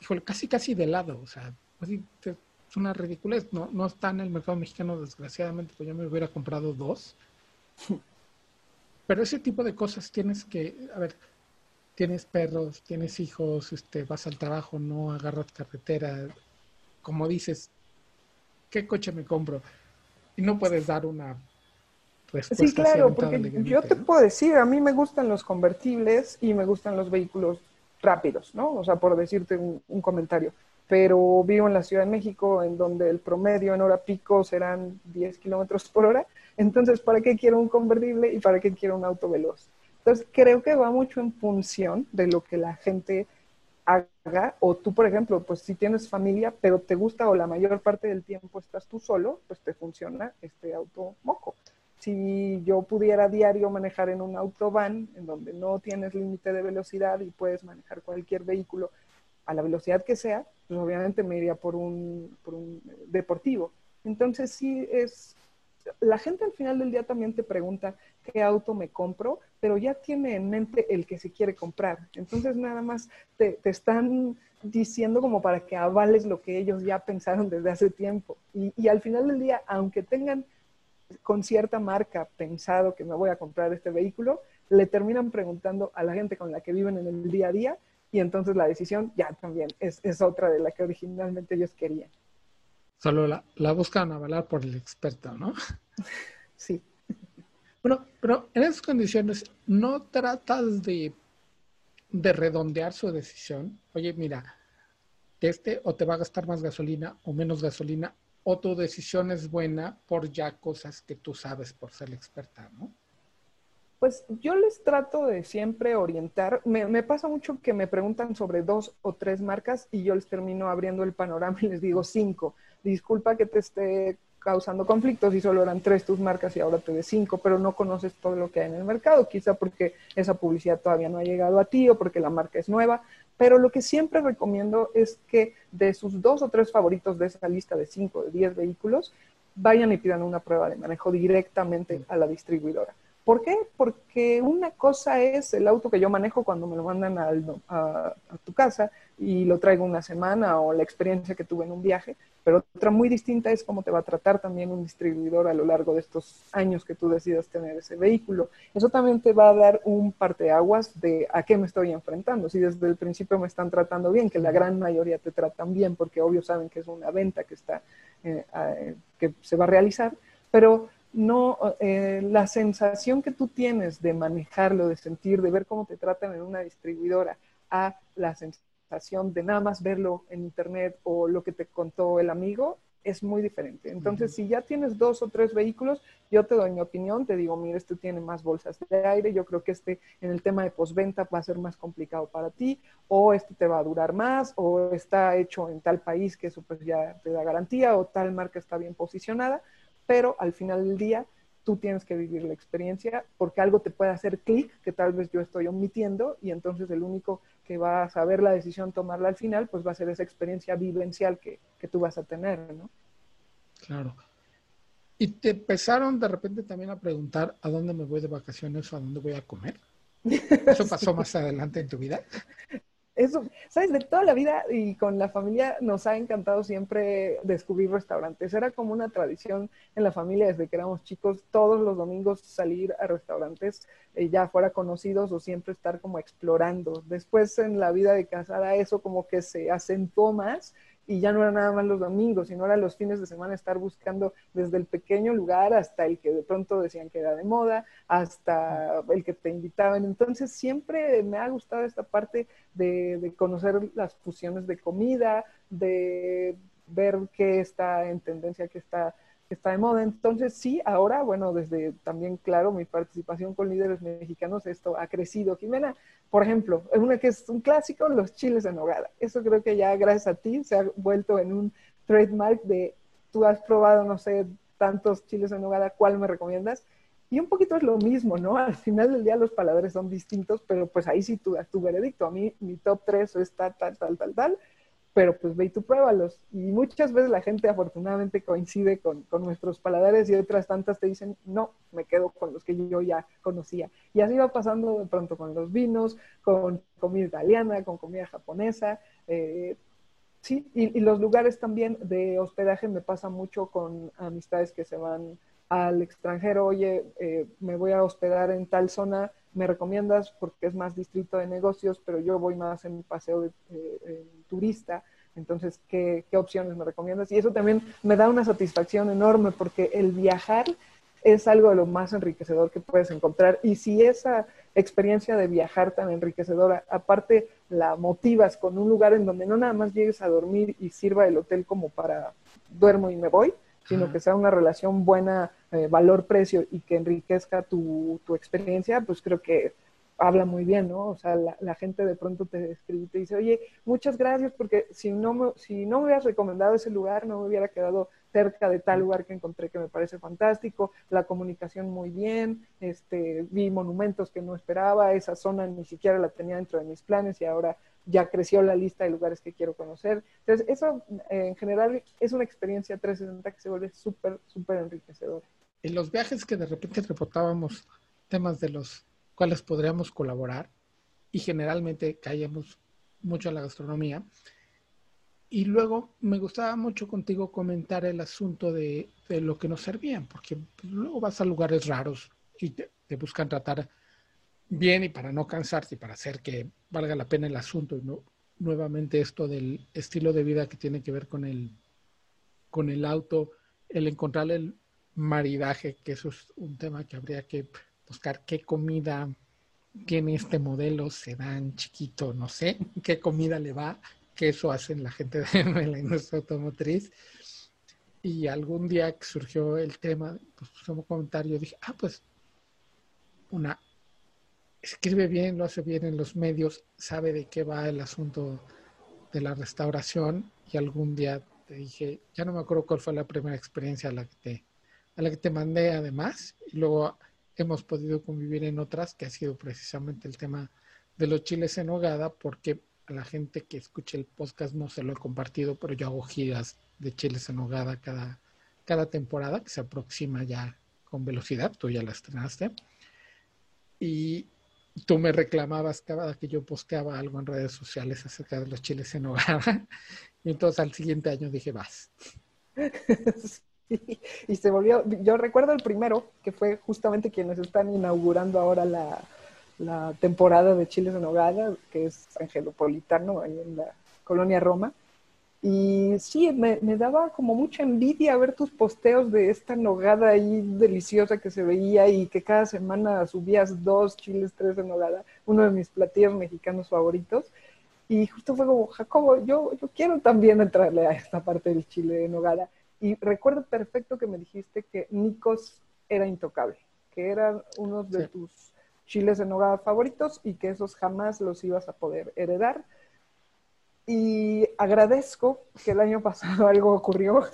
híjole, casi casi de lado. O sea, es una ridiculez. No, no está en el mercado mexicano, desgraciadamente, pues ya me hubiera comprado dos. Pero ese tipo de cosas tienes que, a ver, tienes perros, tienes hijos, este, vas al trabajo, no agarras carretera, como dices, ¿qué coche me compro? Y no puedes dar una respuesta. Sí, claro, porque yo te puedo decir, a mí me gustan los convertibles y me gustan los vehículos rápidos, ¿no? O sea, por decirte un comentario pero vivo en la Ciudad de México, en donde el promedio en hora pico serán 10 kilómetros por hora. Entonces, ¿para qué quiero un convertible y para qué quiero un auto veloz? Entonces, creo que va mucho en función de lo que la gente o tú, por ejemplo, pues si tienes familia, pero te gusta o la mayor parte del tiempo estás tú solo, pues te funciona este auto moco. Si yo pudiera diario manejar en un autobán, en donde no tienes límite de velocidad y puedes manejar cualquier vehículo a la velocidad que sea, pues obviamente me iría por un, por un deportivo. Entonces sí es, la gente al final del día también te pregunta qué auto me compro, pero ya tiene en mente el que se quiere comprar. Entonces nada más te, te están diciendo como para que avales lo que ellos ya pensaron desde hace tiempo. Y, y al final del día, aunque tengan con cierta marca pensado que me voy a comprar este vehículo, le terminan preguntando a la gente con la que viven en el día a día y entonces la decisión ya también es, es otra de la que originalmente ellos querían. Solo la, la buscan avalar por el experto, ¿no? Sí. Bueno, pero en esas condiciones no tratas de, de redondear su decisión. Oye, mira, este o te va a gastar más gasolina o menos gasolina, o tu decisión es buena por ya cosas que tú sabes por ser experta, ¿no? Pues yo les trato de siempre orientar. Me, pasa mucho que me preguntan sobre dos o tres marcas y yo les termino abriendo el panorama y les digo cinco. Disculpa que te esté causando conflictos y solo eran tres tus marcas y ahora te de cinco, pero no conoces todo lo que hay en el mercado, quizá porque esa publicidad todavía no ha llegado a ti o porque la marca es nueva. Pero lo que siempre recomiendo es que de sus dos o tres favoritos de esa lista de cinco, de diez vehículos, vayan y pidan una prueba de manejo directamente a la distribuidora ¿Por qué? Porque una cosa es el auto que yo manejo cuando me lo mandan a, tu casa y lo traigo una semana o la experiencia que tuve en un viaje, pero otra muy distinta es cómo te va a tratar también un distribuidor a lo largo de estos años que tú decidas tener ese vehículo. Eso también te va a dar un parteaguas de a qué me estoy enfrentando. Si desde el principio me están tratando bien, que la gran mayoría te tratan bien, porque obvio saben que es una venta que está eh, que se va a realizar, pero no, eh, la sensación que tú tienes de manejarlo, de sentir, de ver cómo te tratan en una distribuidora, a la sensación de nada más verlo en internet o lo que te contó el amigo, es muy diferente. Entonces, si ya tienes dos o tres vehículos, yo te doy mi opinión, te digo, mira, este tiene más bolsas de aire, yo creo que este en el tema de postventa va a ser más complicado para ti, o este te va a durar más, o está hecho en tal país que eso pues ya te da garantía, o tal marca está bien posicionada pero al final del día tú tienes que vivir la experiencia porque algo te puede hacer clic que tal vez yo estoy omitiendo y entonces el único que va a saber la decisión tomarla al final pues va a ser esa experiencia vivencial que, que tú vas a tener, ¿no? Claro. ¿Y te empezaron de repente también a preguntar a dónde me voy de vacaciones o a dónde voy a comer? ¿Eso pasó más adelante en tu vida? Eso, ¿sabes? De toda la vida y con la familia nos ha encantado siempre descubrir restaurantes. Era como una tradición en la familia desde que éramos chicos, todos los domingos salir a restaurantes eh, ya fuera conocidos o siempre estar como explorando. Después en la vida de casada eso como que se acentuó más y ya no era nada más los domingos, sino era los fines de semana estar buscando desde el pequeño lugar hasta el que de pronto decían que era de moda, hasta el que te invitaban. Entonces siempre me ha gustado esta parte de, de conocer las fusiones de comida, de ver qué está en tendencia, qué está está de moda. Entonces, sí, ahora, bueno, desde también, claro, mi participación con líderes mexicanos, esto ha crecido. Jimena, por ejemplo, una que es un clásico, los chiles en nogada. Eso creo que ya gracias a ti se ha vuelto en un trademark de tú has probado, no sé, tantos chiles en nogada, ¿cuál me recomiendas? Y un poquito es lo mismo, ¿no? Al final del día los paladares son distintos, pero pues ahí sí tu, tu veredicto. A mí mi top 3 es tal, tal, tal, tal, tal pero pues ve y tú pruébalos. Y muchas veces la gente afortunadamente coincide con, con, nuestros paladares y otras tantas te dicen, no, me quedo con los que yo ya conocía. Y así va pasando de pronto con los vinos, con comida italiana, con comida japonesa. Eh, sí, y, y, los lugares también de hospedaje me pasa mucho con amistades que se van al extranjero, oye, eh, me voy a hospedar en tal zona, me recomiendas porque es más distrito de negocios, pero yo voy más en paseo de eh, turista. Entonces, ¿qué, ¿qué, opciones me recomiendas? Y eso también me da una satisfacción enorme porque el viajar es algo de lo más enriquecedor que puedes encontrar. Y si esa experiencia de viajar tan enriquecedora, aparte la motivas con un lugar en donde no nada más llegues a dormir y sirva el hotel como para duermo y me voy, sino que sea una relación buena, eh, valor-precio y que enriquezca tu, tu, experiencia, pues creo que habla muy bien, ¿no? O sea, la, la, gente de pronto te escribe y te dice, oye, muchas gracias porque si no, me, si no me hubieras recomendado ese lugar, no me hubiera quedado cerca de tal lugar que encontré que me parece fantástico, la comunicación muy bien, este, vi monumentos que no esperaba, esa zona ni siquiera la tenía dentro de mis planes y ahora ya creció la lista de lugares que quiero conocer. Entonces, eso en general es una experiencia 360 que se vuelve súper, súper enriquecedora. En los viajes que de repente reportábamos temas de los cuales podríamos colaborar y generalmente caíamos mucho a la gastronomía. Y luego me gustaba mucho contigo comentar el asunto de, de lo que nos servían, porque luego vas a lugares raros y te, te buscan tratar bien y para no cansarte y para hacer que valga la pena el asunto y nuevamente esto del estilo de vida que tiene que ver con el con el auto, el encontrar el maridaje, que eso es un tema que habría que buscar qué comida tiene este modelo sedán chiquito, no sé, qué comida le va, que eso hacen la gente de la industria automotriz. Y algún día que surgió el tema, pues como comentario, dije, ah, pues una escribe bien, lo hace bien en los medios, sabe de qué va el asunto de la restauración y algún día te dije, ya no me acuerdo cuál fue la primera experiencia a la que te, a la que te mandé además y luego hemos podido convivir en otras que ha sido precisamente el tema de los chiles en hogada porque a la gente que escuche el podcast no se lo he compartido, pero yo hago giras de chiles en hogada cada, cada temporada que se aproxima ya con velocidad, tú ya la estrenaste. Y, tú me reclamabas cada que yo posteaba algo en redes sociales acerca de los chiles en hogar. Y entonces al siguiente año dije, vas. Y se volvió, yo recuerdo el primero, que fue justamente quienes están inaugurando ahora la, la temporada de chiles en hogar, que es Angelopolitano, ahí en la colonia Roma. Y sí, me, me, daba como mucha envidia ver tus posteos de esta nogada ahí deliciosa que se veía y que cada semana subías dos chiles, tres de nogada, uno de mis platillos mexicanos favoritos. Y justo fue como, Jacobo, yo, yo quiero también entrarle a esta parte del chile de nogada. Y recuerdo perfecto que me dijiste que Nikos era intocable, que eran uno de sí. tus chiles de nogada favoritos y que esos jamás los ibas a poder heredar y agradezco que el año pasado algo ocurrió,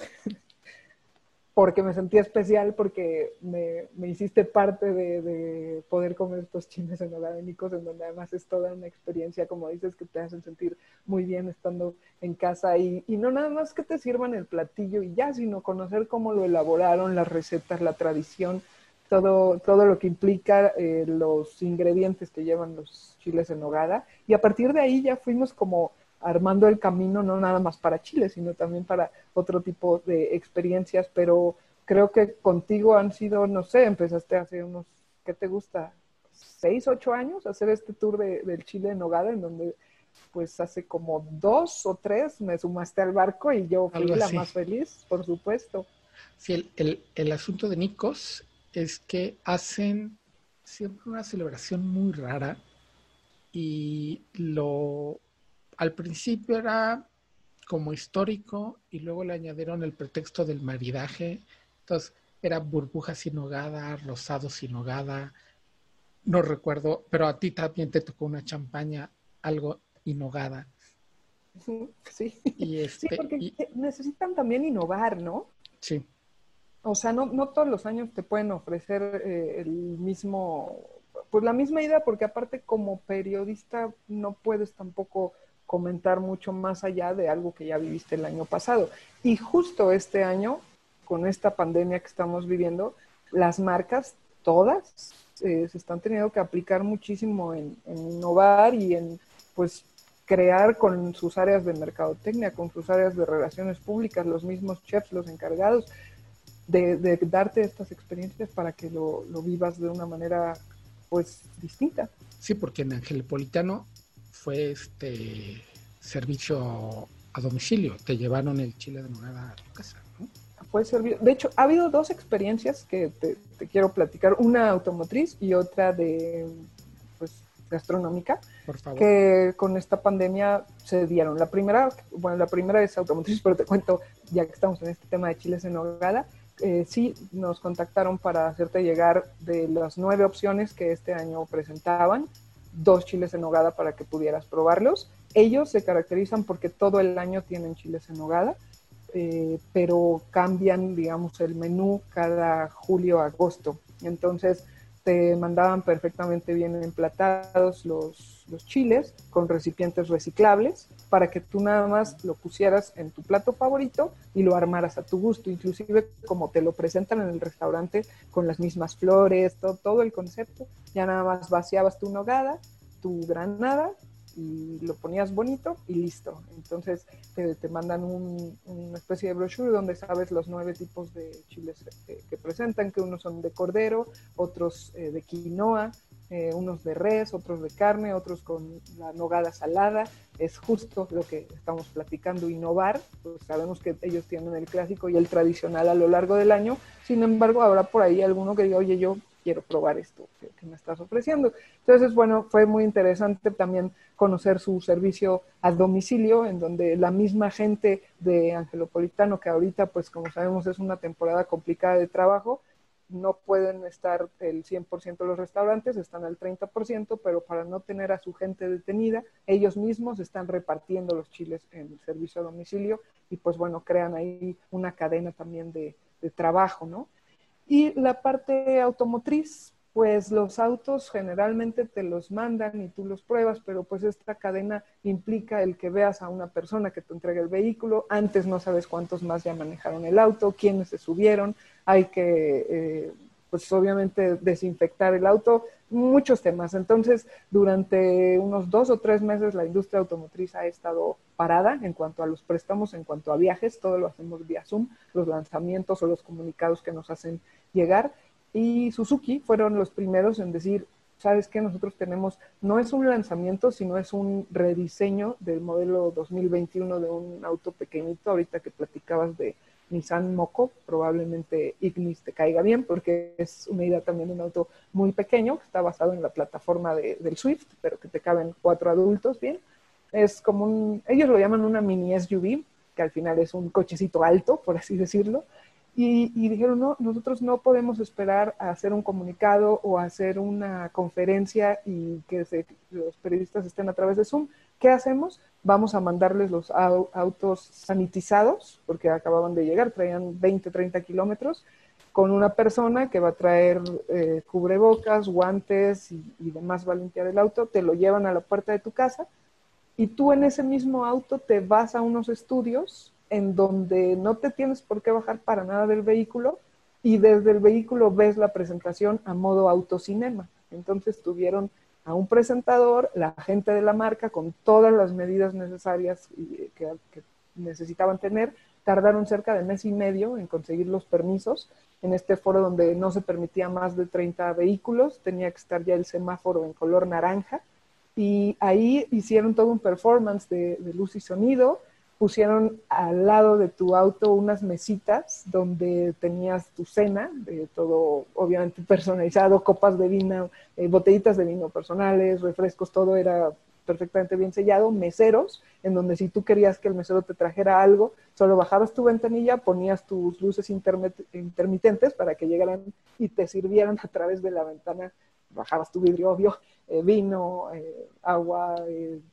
porque me sentí especial, porque me, me hiciste parte de, de, poder comer estos chiles en orgánicos, en donde además es toda una experiencia, como dices, que te hacen sentir muy bien estando en casa y, y no nada más que te sirvan el platillo y ya, sino conocer cómo lo elaboraron, las recetas, la tradición, todo, todo lo que implica eh, los ingredientes que llevan los chiles en nogada. Y a partir de ahí ya fuimos como armando el camino no nada más para Chile, sino también para otro tipo de experiencias, pero creo que contigo han sido, no sé, empezaste hace unos, ¿qué te gusta? Seis, ocho años hacer este tour de, del Chile en Nogada, en donde pues hace como dos o tres me sumaste al barco y yo fui la más feliz, por supuesto. Sí, el, el, el asunto de Nicos es que hacen siempre una celebración muy rara y lo al principio era como histórico y luego le añadieron el pretexto del maridaje. estos, era burbuja sin hogada, rosado sin hogada, no recuerdo, pero a ti también te tocó una champaña, algo inhogada. Sí. Y este, sí, porque necesitan también innovar, ¿no? Sí. O sea, no, no todos los años te pueden ofrecer eh, el mismo, pues la misma idea, porque aparte como periodista no puedes tampoco comentar mucho más allá de algo que ya viviste el año pasado. Y justo este año, con esta pandemia que estamos viviendo, las marcas, todas, eh, se están teniendo que aplicar muchísimo en, innovar y en, pues, crear con sus áreas de mercadotecnia, con sus áreas de relaciones públicas, los mismos chefs, los encargados, de, darte estas experiencias para que lo, vivas de una manera pues distinta. Sí, porque en Angelipolitano fue este servicio a domicilio, te llevaron el chile de nogada a tu casa, ¿no? Puede servir. De hecho, ha habido dos experiencias que te, te quiero platicar, una automotriz y otra de gastronómica que con esta pandemia se dieron. La primera, bueno, la primera es automotriz, pero te cuento, ya que estamos en este tema de chiles en nogada, eh, sí nos contactaron para hacerte llegar de las nueve opciones que este año presentaban, dos chiles en nogada para que pudieras probarlos. Ellos se caracterizan porque todo el año tienen chiles en nogada, eh, pero cambian, digamos, el menú cada julio, agosto. Entonces, te mandaban perfectamente bien emplatados los, los, chiles con recipientes reciclables para que tú nada más lo pusieras en tu plato favorito y lo armaras a tu gusto, inclusive como te lo presentan en el restaurante con las mismas flores, todo, todo el concepto, ya nada más vaciabas tu nogada, tu granada y lo ponías bonito y listo. Entonces te, mandan una especie de brochure donde sabes los nueve tipos de chiles que, presentan, que unos son de cordero, otros eh, de quinoa, eh, unos de res, otros de carne, otros con la nogada salada. Es justo lo que estamos platicando, innovar. Pues sabemos que ellos tienen el clásico y el tradicional a lo largo del año. Sin embargo, habrá por ahí alguno que diga, oye, yo quiero probar esto que, me estás ofreciendo. Entonces, bueno, fue muy interesante también conocer su servicio a domicilio, en donde la misma gente de Angelopolitano, que ahorita, pues como sabemos, es una temporada complicada de trabajo, no pueden estar el 100% de los restaurantes, están al 30%, pero para no tener a su gente detenida, ellos mismos están repartiendo los chiles en el servicio a domicilio y pues bueno, crean ahí una cadena también de, de trabajo, ¿no? Y la parte automotriz, pues los autos generalmente te los mandan y tú los pruebas, pero pues esta cadena implica el que veas a una persona que te entrega el vehículo, antes no sabes cuántos más ya manejaron el auto, quiénes se subieron, hay que eh, pues obviamente desinfectar el auto, muchos temas. Entonces, durante unos dos o tres meses la industria automotriz ha estado parada en cuanto a los préstamos, en cuanto a viajes, todo lo hacemos vía Zoom, los lanzamientos o los comunicados que nos hacen llegar. Y Suzuki fueron los primeros en decir, sabes que nosotros tenemos, no es un lanzamiento, sino es un rediseño del modelo 2021 de un auto pequeñito, ahorita que platicabas de Nissan Moco, probablemente Ignis te caiga bien porque es una idea también de un auto muy pequeño que está basado en la plataforma de, del Swift, pero que te caben cuatro adultos bien. Es como un, ellos lo llaman una mini SUV, que al final es un cochecito alto, por así decirlo. Y, y dijeron, no, nosotros no podemos esperar a hacer un comunicado o hacer una conferencia y que los periodistas estén a través de Zoom. ¿Qué hacemos? vamos a mandarles los autos sanitizados, porque acababan de llegar, traían 20, 30 kilómetros, con una persona que va a traer eh, cubrebocas, guantes y, y, demás va a limpiar el auto, te lo llevan a la puerta de tu casa y tú en ese mismo auto te vas a unos estudios en donde no te tienes por qué bajar para nada del vehículo y desde el vehículo ves la presentación a modo autocinema. Entonces tuvieron a un presentador, la gente de la marca, con todas las medidas necesarias que, necesitaban tener, tardaron cerca de mes y medio en conseguir los permisos. En este foro donde no se permitía más de 30 vehículos, tenía que estar ya el semáforo en color naranja. Y ahí hicieron todo un performance de luz y sonido, pusieron al lado de tu auto unas mesitas donde tenías tu cena, de todo obviamente personalizado, copas de vino, eh, botellitas de vino personales, refrescos, todo era perfectamente bien sellado, meseros, en donde si tú querías que el mesero te trajera algo, solo bajabas tu ventanilla, ponías tus luces intermitentes para que llegaran y te sirvieran a través de la ventana, bajabas tu vidrio, obvio, eh, vino, eh, agua,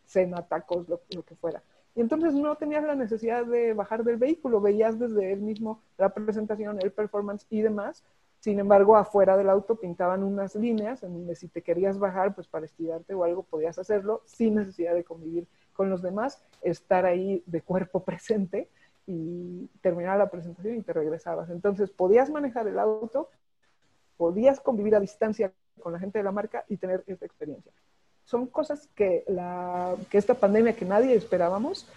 cena, tacos, lo que fuera. Y entonces no tenías la necesidad de bajar del vehículo, veías desde él mismo la presentación, el performance y demás, sin embargo, afuera del auto pintaban unas líneas en donde si te querías bajar, pues para estirarte o algo, podías hacerlo sin necesidad de convivir con los demás, estar ahí de cuerpo presente y terminar la presentación y te regresabas. Entonces, podías manejar el auto, podías convivir a distancia con la gente de la marca y tener esta experiencia. Son cosas que, la, que esta pandemia que nadie esperábamos,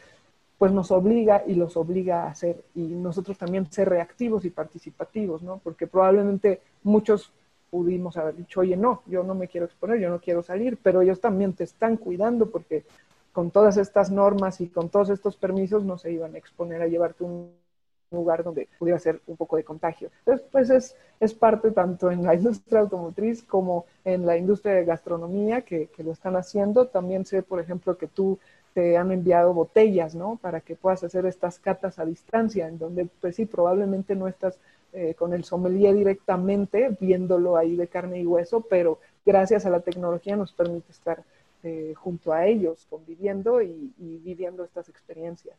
pues nos obliga y los obliga a hacer y nosotros también ser reactivos y participativos, ¿no? Porque probablemente muchos pudimos haber dicho, oye, no, yo no me quiero exponer, yo no quiero salir, pero ellos también te están cuidando porque con todas estas normas y con todos estos permisos no se iban a exponer a llevarte un lugar donde pudiera ser un poco de contagio. Entonces, pues es, es parte tanto en la industria automotriz como en la industria de gastronomía que, lo están haciendo. También sé, por ejemplo, que tú te han enviado botellas, ¿no? Para que puedas hacer estas catas a distancia, en donde, pues sí, probablemente no estás eh, con el sommelier directamente viéndolo ahí de carne y hueso, pero gracias a la tecnología nos permite estar eh, junto a ellos, conviviendo y, viviendo estas experiencias.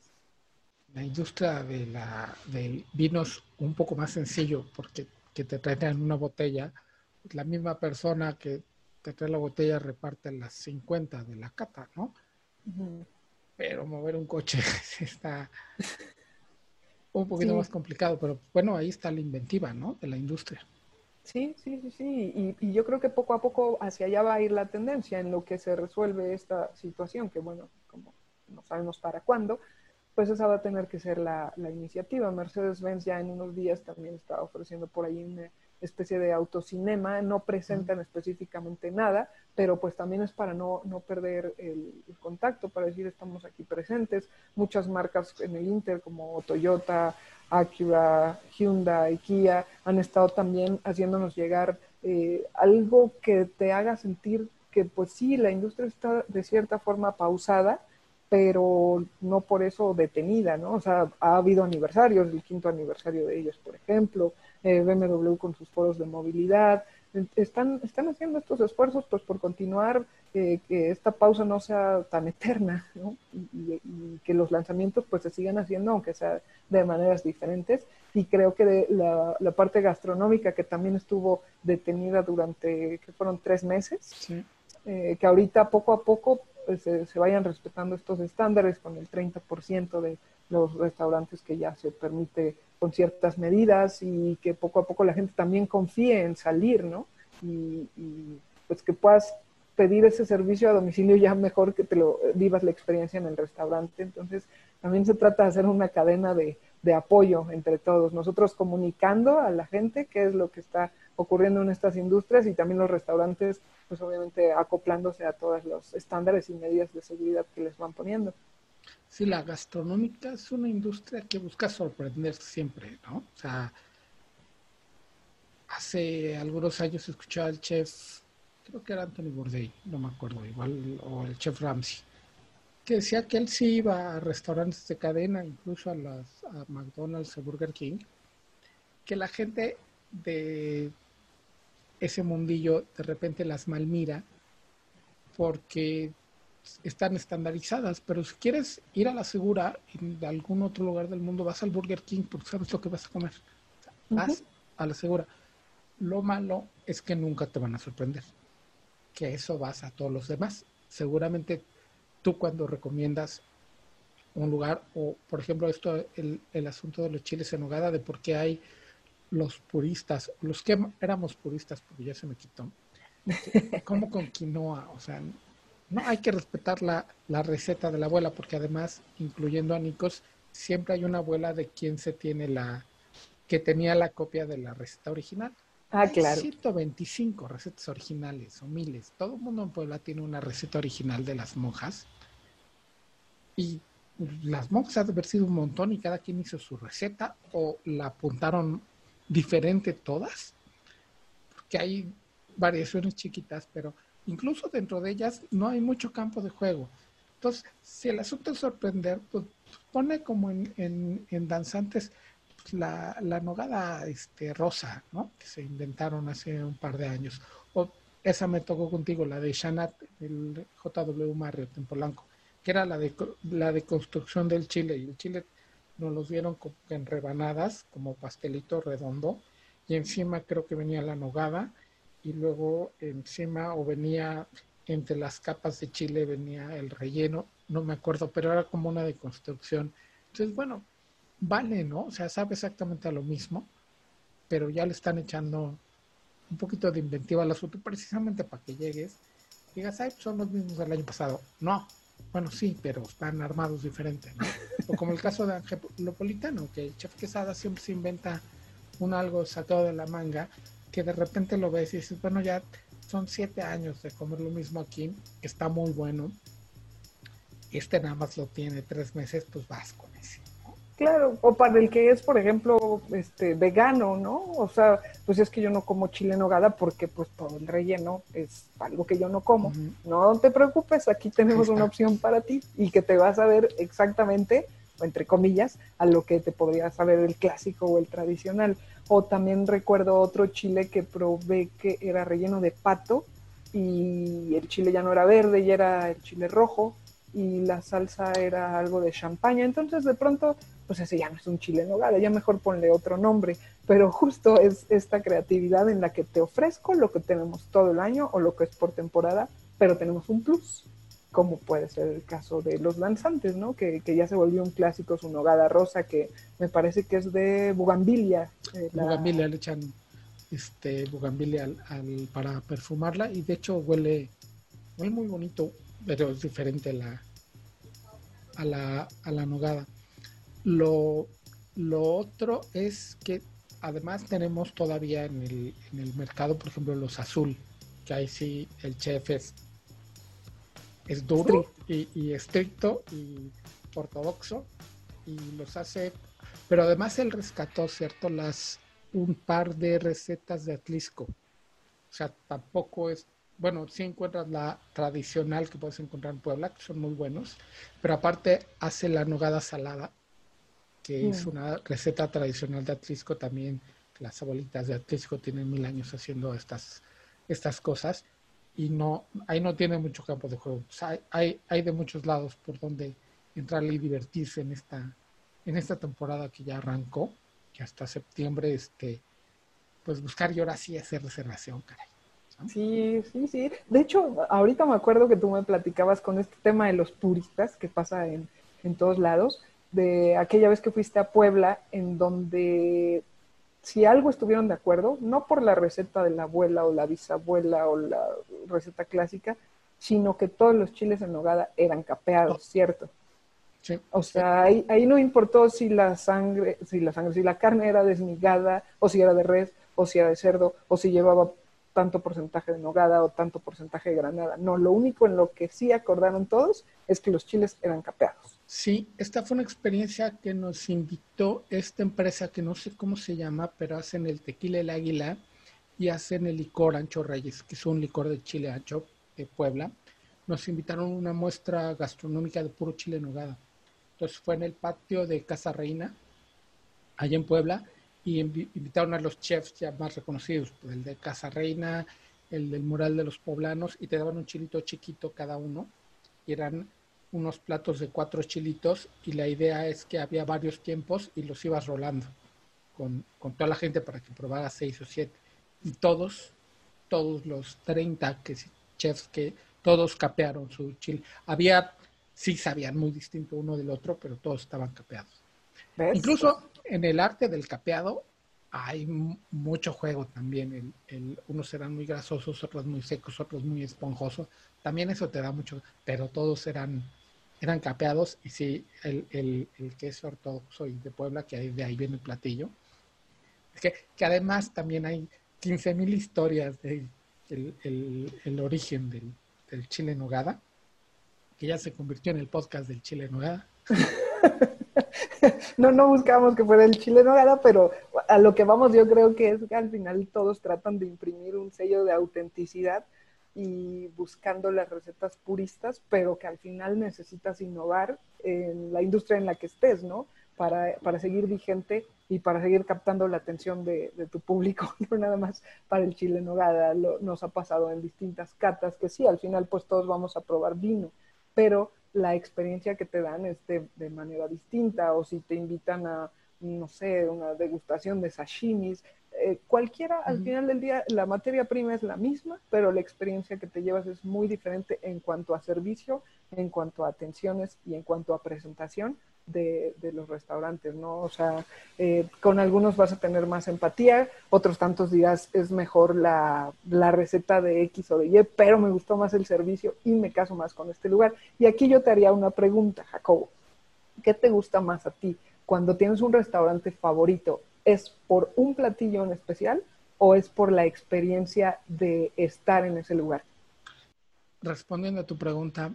La industria de la, del vino es un poco más sencillo porque que te traen una botella, la misma persona que te trae la botella reparte las 50 de la cata, ¿no? Pero mover un coche está un poquito más complicado, pero bueno, ahí está la inventiva, ¿no? De la industria. Sí, sí, sí, sí. Y, yo creo que poco a poco hacia allá va a ir la tendencia en lo que se resuelve esta situación, que bueno, como no sabemos para cuándo, pues esa va a tener que ser la, la iniciativa. Mercedes-Benz ya en unos días también está ofreciendo por ahí un especie de autocinema, no presentan específicamente nada, pero pues también es para no, no perder el, contacto, para decir estamos aquí presentes. Muchas marcas en el Inter como Toyota, Acura, Hyundai, Kia han estado también haciéndonos llegar eh, algo que te haga sentir que pues sí, la industria está de cierta forma pausada, pero no por eso detenida, ¿no? O sea, ha habido aniversarios, el quinto aniversario de ellos, por ejemplo, eh, BMW con sus foros de movilidad, están, están haciendo estos esfuerzos pues por continuar eh, que esta pausa no sea tan eterna ¿no? y, que los lanzamientos pues se sigan haciendo aunque sea de maneras diferentes y creo que la, la, parte gastronómica que también estuvo detenida durante que fueron tres meses eh, que ahorita poco a poco pues, se, vayan respetando estos estándares con el 30% de los restaurantes que ya se permite con ciertas medidas y que poco a poco la gente también confíe en salir, ¿no? Y, pues que puedas pedir ese servicio a domicilio ya mejor que te lo vivas la experiencia en el restaurante. Entonces, también se trata de hacer una cadena de, de apoyo entre todos, nosotros comunicando a la gente qué es lo que está ocurriendo en estas industrias y también los restaurantes, pues obviamente acoplándose a todos los estándares y medidas de seguridad que les van poniendo. Sí, la gastronómica es una industria que busca sorprender siempre, ¿no? O sea, hace algunos años escuchaba al chef, creo que era Anthony Bourdain, no me acuerdo, igual, o el chef Ramsey, que decía que él sí iba a restaurantes de cadena, incluso a, las, a McDonald's, a Burger King, que la gente de ese mundillo de repente las malmira porque están estandarizadas, pero si quieres ir a la segura en algún otro lugar del mundo, vas al Burger King porque sabes lo que vas a comer. Vas a la segura. Lo malo es que nunca te van a sorprender, que eso vas a todos los demás. Seguramente tú cuando recomiendas un lugar, o por ejemplo esto, el, el asunto de los chiles en nogada, de por qué hay los puristas, los que éramos puristas, porque ya se me quitó, como con quinoa, o sea, no hay que respetar la, receta de la abuela, porque además, incluyendo a Nicos, siempre hay una abuela de quien se tiene la, que tenía la copia de la receta original. Ah, claro. 125 recetas originales o miles. Todo el mundo en Puebla tiene una receta original de las monjas. Y las monjas han de haber sido un montón y cada quien hizo su receta o la apuntaron diferente todas. Porque hay variaciones chiquitas, pero incluso dentro de ellas no hay mucho campo de juego. Entonces, si el asunto es sorprender, pues pone como en, en, danzantes pues, la, la, nogada este, rosa, ¿no? Que se inventaron hace un par de años. O esa me tocó contigo, la de Shanat, el JW Marriott en Polanco, que era la de, la de construcción del chile. Y el chile nos los dieron en rebanadas, como pastelito redondo. Y encima creo que venía la nogada. Y luego encima o venía entre las capas de chile venía el relleno, no me acuerdo, pero era como una deconstrucción. Entonces, bueno, vale, ¿no? O sea, sabe exactamente a lo mismo, pero ya le están echando un poquito de inventiva al asunto precisamente para que llegues digas, ay, son los mismos del año pasado. No, bueno, sí, pero están armados diferentes, ¿no? O como el caso de Lopolitano, que el chef Quesada siempre se inventa un algo sacado de la manga, que de repente lo ves y dices, bueno, ya son siete años de comer lo mismo aquí, está muy bueno. Este nada más lo tiene tres meses, pues vas con ese. Claro, o para el que es, por ejemplo, este vegano, ¿no? O sea, pues es que yo no como chile en nogada porque pues todo el relleno es algo que yo no como. No te preocupes, aquí tenemos una opción para ti y que te vas a ver exactamente, o entre comillas, a lo que te podría saber el clásico o el tradicional. O también recuerdo otro chile que probé que era relleno de pato y el chile ya no era verde, ya era el chile rojo y la salsa era algo de champaña. Entonces de pronto, pues ese ya no es un chile en nogada, ya mejor ponle otro nombre. Pero justo es esta creatividad en la que te ofrezco lo que tenemos todo el año o lo que es por temporada, pero tenemos un plus como puede ser el caso de los lanzantes, ¿no? Que, ya se volvió un clásico, su nogada rosa, que me parece que es de bugambilia. Eh, bugambilia, le echan este bugambilia al, para perfumarla y de hecho huele, muy muy bonito, pero es diferente a la, a la, a la nogada. Lo, lo otro es que además tenemos todavía en el, en el mercado, por ejemplo, los azul, que ahí sí el chef es es duro y, estricto y ortodoxo y los hace, pero además él rescató, ¿cierto? Las un par de recetas de Atlisco. O sea, tampoco es, bueno, sí encuentras la tradicional que puedes encontrar en Puebla, que son muy buenos, pero aparte hace la nogada salada, que es mm. una receta tradicional de Atlisco también. Las abuelitas de Atlisco tienen mil años haciendo estas, estas cosas y no, ahí no tiene mucho campo de juego. hay, hay de muchos lados por donde entrarle y divertirse en esta, en esta temporada que ya arrancó, que hasta septiembre, este, pues buscar y ahora sí hacer reservación, caray. Sí, sí, sí. De hecho, ahorita me acuerdo que tú me platicabas con este tema de los turistas que pasa en, en todos lados, de aquella vez que fuiste a Puebla, en donde si algo estuvieron de acuerdo, no por la receta de la abuela o la bisabuela o la receta clásica, sino que todos los chiles en nogada eran capeados. ¿cierto? Sí. O sea, ahí, ahí, no importó si la sangre, si la sangre, si la carne era desmigada, o si era de res, o si era de cerdo, o si llevaba tanto porcentaje de nogada o tanto porcentaje de granada. No, lo único en lo que sí acordaron todos es que los chiles eran capeados. Sí, esta fue una experiencia que nos invitó esta empresa que no sé cómo se llama, pero hacen el tequila el águila y hacen el licor Ancho Reyes, que es un licor de chile ancho de Puebla. Nos invitaron una muestra gastronómica de puro chile en nogada. Entonces fue en el patio de Casa Reina, allá en Puebla, y invitaron a los chefs ya más reconocidos, pues, el de Casa Reina, el del mural de los poblanos, y te daban un chilito chiquito cada uno, y eran unos platos de cuatro chilitos y la idea es que había varios tiempos y los ibas rolando con, toda la gente para que probara seis o siete. Y todos, todos los 30 que, chefs que todos capearon su chile. Había, sí sabían muy distinto uno del otro, pero todos estaban capeados. Incluso en el arte del capeado hay mucho juego también. El, unos serán muy grasosos, otros muy secos, otros muy esponjosos. También eso te da mucho, pero todos eran eran capeados y sí, el, el, el queso ortodoxo y de Puebla, que de ahí viene el platillo. Que, que además también hay 15.000 historias de el, origen del, chile nogada, que ya se convirtió en el podcast del chile nogada. no, no buscamos que fuera el chile nogada, pero a lo que vamos yo creo que es que al final todos tratan de imprimir un sello de autenticidad y buscando las recetas puristas, pero que al final necesitas innovar en la industria en la que estés, ¿no? Para, para seguir vigente y para seguir captando la atención de, tu público, no nada más para el chile nogada. Nos ha pasado en distintas catas que sí, al final pues todos vamos a probar vino, pero la experiencia que te dan es de, de manera distinta o si te invitan a, no sé, una degustación de sashimis, eh, cualquiera, al final del día, la materia prima es la misma, pero la experiencia que te llevas es muy diferente en cuanto a servicio, en cuanto a atenciones y en cuanto a presentación de, de los restaurantes, ¿no? O sea, eh, con algunos vas a tener más empatía, otros tantos dirás es mejor la, la receta de X o de Y, pero me gustó más el servicio y me caso más con este lugar. Y aquí yo te haría una pregunta, Jacobo. ¿Qué te gusta más a ti? Cuando tienes un restaurante favorito, ¿es por un platillo en especial o es por la experiencia de estar en ese lugar? Respondiendo a tu pregunta,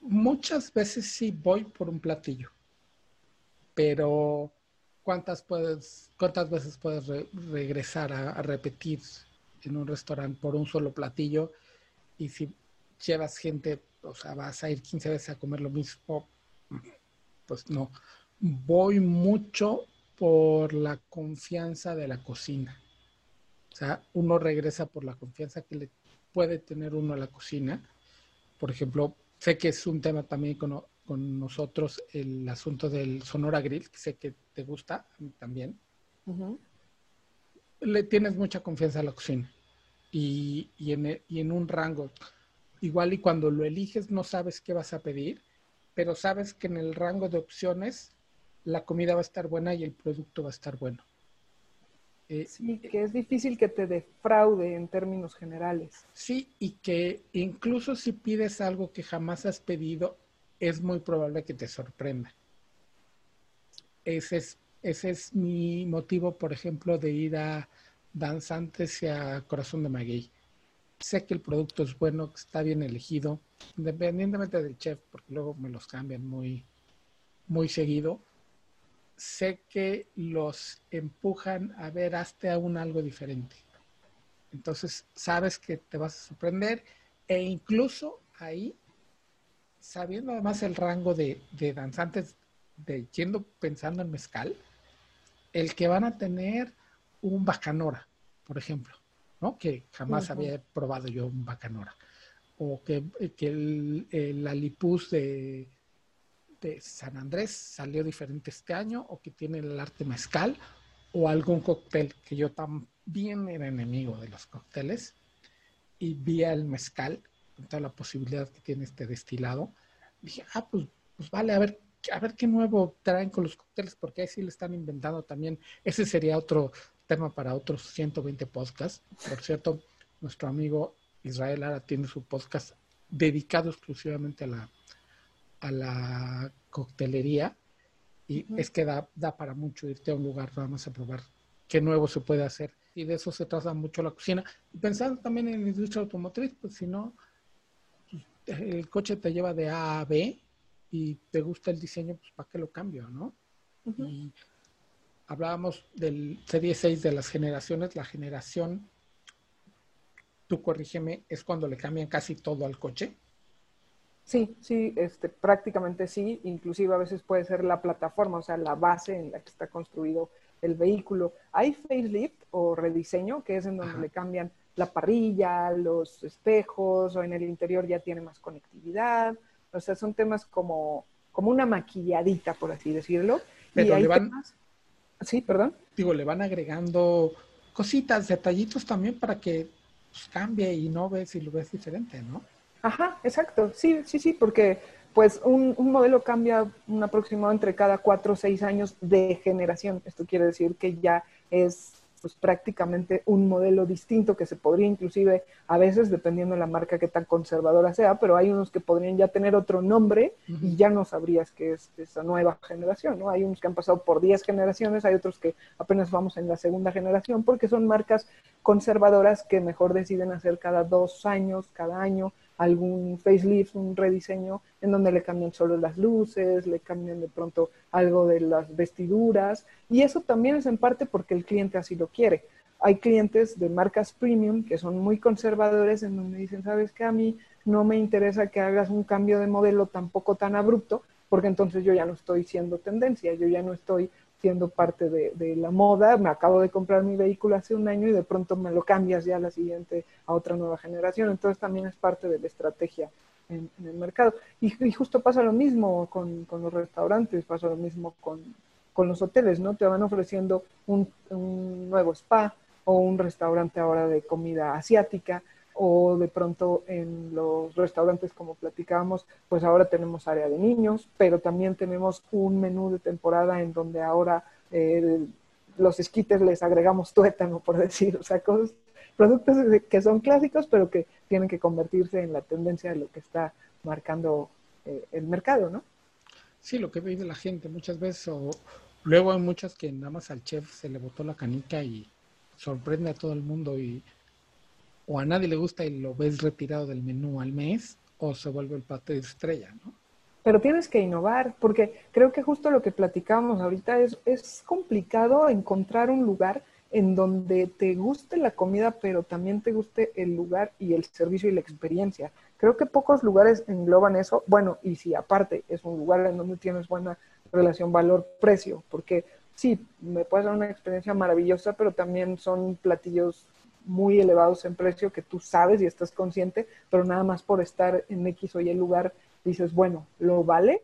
muchas veces sí voy por un platillo, pero ¿cuántas, puedes, cuántas veces puedes re regresar a, a, repetir en un restaurante por un solo platillo? Y si llevas gente, o sea, vas a ir 15 veces a comer lo mismo, pues no. Voy mucho por la confianza de la cocina. O sea, uno regresa por la confianza que le puede tener uno a la cocina. Por ejemplo, sé que es un tema también con, con nosotros el asunto del Sonora Grill, que sé que te gusta, a mí también. Uh -huh. Le tienes mucha confianza a la cocina y, y, en, y en un rango. Igual y cuando lo eliges no sabes qué vas a pedir, pero sabes que en el rango de opciones la comida va a estar buena y el producto va a estar bueno. Eh, sí, que es difícil que te defraude en términos generales. Sí, y que incluso si pides algo que jamás has pedido, es muy probable que te sorprenda. Ese es, ese es mi motivo, por ejemplo, de ir a Danzantes y a Corazón de Maguey. Sé que el producto es bueno, que está bien elegido, independientemente del chef, porque luego me los cambian muy, muy seguido sé que los empujan a ver hasta aún algo diferente. Entonces, sabes que te vas a sorprender e incluso ahí, sabiendo además el rango de, de danzantes, de yendo pensando en mezcal, el que van a tener un bacanora, por ejemplo, ¿no? Que jamás uh -huh. había probado yo un bacanora. O que, que el, el alipus de, de San Andrés salió diferente este año o que tiene el arte mezcal o algún cóctel que yo también era enemigo de los cócteles y vi el mezcal con toda la posibilidad que tiene este destilado. Dije ah pues, pues vale a ver a ver qué nuevo traen con los cócteles porque ahí sí le están inventando también. Ese sería otro tema para otros 120 podcasts. Por cierto nuestro amigo Israel Ara tiene su podcast dedicado exclusivamente a la a la coctelería y uh -huh. es que da, da, para mucho irte a un lugar nada más a probar qué nuevo se puede hacer. Y de eso se trata mucho la cocina. Y pensando también en la industria automotriz, pues si no, el coche te lleva de A a B y te gusta el diseño, pues ¿para qué lo cambio, no? Uh -huh. Y hablábamos del Serie 6 de las generaciones, la generación, tú corrígeme, es cuando le cambian casi todo al coche. Sí, sí, este, prácticamente sí, inclusive a veces puede ser la plataforma, o sea, la base en la que está construido el vehículo. Hay facelift o rediseño, que es en donde Ajá. le cambian la parrilla, los espejos, o en el interior ya tiene más conectividad. O sea, son temas como, como una maquilladita, por así decirlo. Pero y hay le van, temas... Sí, perdón. Digo, le van agregando cositas, detallitos también para que pues, cambie y no ves y lo ves diferente, ¿no? Ajá, exacto. Sí, sí, sí, porque pues un, un, modelo cambia un aproximado entre cada cuatro o seis años de generación. Esto quiere decir que ya es pues prácticamente un modelo distinto que se podría inclusive a veces, dependiendo de la marca que tan conservadora sea, pero hay unos que podrían ya tener otro nombre uh -huh. y ya no sabrías que es esa nueva generación, ¿no? Hay unos que han pasado por 10 generaciones, hay otros que apenas vamos en la segunda generación, porque son marcas conservadoras que mejor deciden hacer cada dos años, cada año, algún facelift, un rediseño en donde le cambian solo las luces, le cambian de pronto algo de las vestiduras y eso también es en parte porque el cliente así lo quiere. hay clientes de marcas premium que son muy conservadores en donde dicen, sabes que a mí no me interesa que hagas un cambio de modelo tampoco tan abrupto, porque entonces yo ya no estoy siendo tendencia, yo ya no estoy siendo parte de, la moda, me acabo de comprar mi vehículo hace un año y de pronto me lo cambias ya a la siguiente, a otra nueva generación, entonces también es parte de la estrategia en, el mercado. Y, justo pasa lo mismo con, los restaurantes, pasa lo mismo con, los hoteles, ¿no? Te van ofreciendo un, un nuevo spa o un restaurante ahora de comida asiática, o de pronto en los restaurantes, como platicábamos, pues ahora tenemos área de niños, pero también tenemos un menú de temporada en donde ahora eh, los esquites les agregamos tuétano, por decir, o sea, cosas, productos que son clásicos, pero que tienen que convertirse en la tendencia de lo que está marcando eh, el mercado, ¿no? Sí, lo que de la gente muchas veces, o luego hay muchas que nada más al chef se le botó la canica y sorprende a todo el mundo y o a nadie le gusta y lo ves retirado del menú al mes, o se vuelve el plato de estrella, ¿no? Pero tienes que innovar, porque creo que justo lo que platicábamos ahorita es, es complicado encontrar un lugar en donde te guste la comida, pero también te guste el lugar y el servicio y la experiencia. Creo que pocos lugares engloban eso. Bueno, y si aparte es un lugar en donde tienes buena relación valor-precio, porque sí, me puede dar una experiencia maravillosa, pero también son platillos muy elevados en precio que tú sabes y estás consciente, pero nada más por estar en X o Y lugar dices, bueno, lo vale,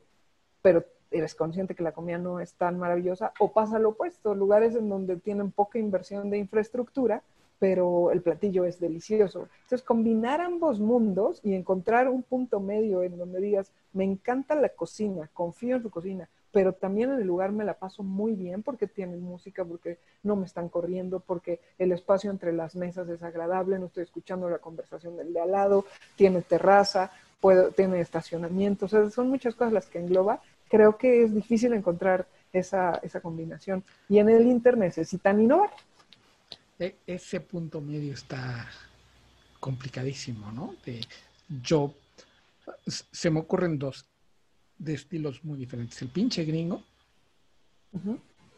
pero eres consciente que la comida no es tan maravillosa, o pasa lo opuesto, lugares en donde tienen poca inversión de infraestructura, pero el platillo es delicioso. Entonces, combinar ambos mundos y encontrar un punto medio en donde digas, me encanta la cocina, confío en su cocina, pero también en el lugar me la paso muy bien porque tienen música, porque no me están corriendo, porque el espacio entre las mesas es agradable, no estoy escuchando la conversación del de al lado, tiene terraza, tiene estacionamiento, o sea, son muchas cosas las que engloba. Creo que es difícil encontrar esa, esa combinación y en el Inter necesitan innovar. E, ese punto medio está complicadísimo, ¿no? De, yo, se me ocurren dos de estilos muy diferentes. El pinche gringo,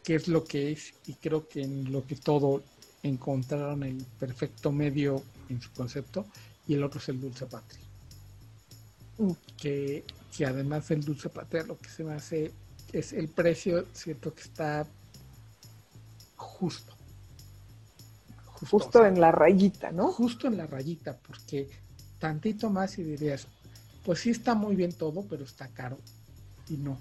que es lo que es, y creo que en lo que todo encontraron el perfecto medio en su concepto, y el otro es el dulce patria. Mm. Que, que, además del dulce patria lo que se me hace es el precio, siento que está justo. Justo, en la rayita, ¿no? Justo en la rayita, porque tantito más y dirías, pues sí está muy bien todo, pero está caro. Y no,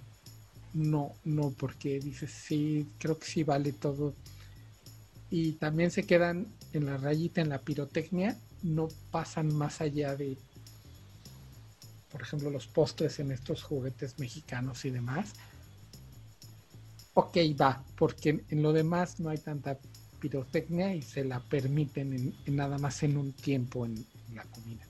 no, no, porque dices, sí, creo que sí vale todo. Y también se quedan en la rayita, en la pirotecnia, no pasan más allá de, por ejemplo, los postres en estos juguetes mexicanos y demás. Ok, va, porque en lo demás no hay tanta pirotecnia y se la permiten nada más en un tiempo en la comida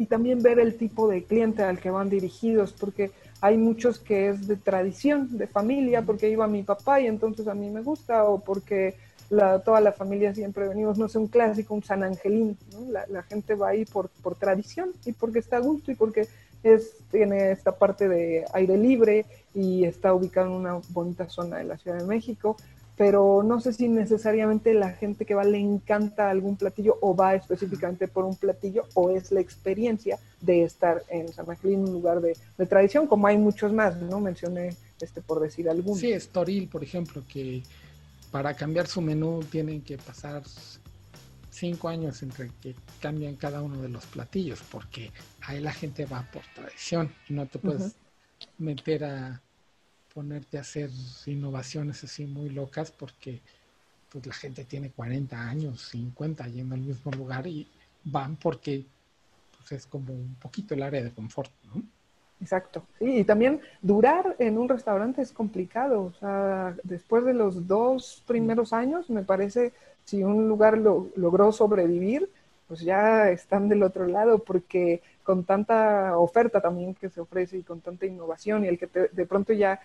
y también ver el tipo de cliente al que van dirigidos, porque hay muchos que es de tradición, de familia, porque iba mi papá y entonces a mí me gusta, o porque la, toda la familia siempre venimos, no sé, un clásico, un San Angelín, la, gente va ahí por, por tradición y porque está a gusto y porque es, tiene esta parte de aire libre y está ubicado en una bonita zona de la Ciudad de México pero no sé si necesariamente la gente que va le encanta algún platillo o va específicamente por un platillo o es la experiencia de estar en San Angelín, un lugar de, tradición, como hay muchos más, ¿no? Mencioné este por decir alguno. Sí, Estoril, por ejemplo, que para cambiar su menú tienen que pasar cinco años entre que cambian cada uno de los platillos, porque ahí la gente va por tradición y no te puedes meter a ponerte a hacer innovaciones así muy locas porque pues la gente tiene 40 años, 50 yendo al mismo lugar y van porque pues, es como un poquito el área de confort, ¿no? Exacto. Y también durar en un restaurante es complicado. O sea, después de los dos primeros años, me parece, si un lugar lo, logró sobrevivir, pues ya están del otro lado, porque con tanta oferta también que se ofrece y con tanta innovación y el que de pronto ya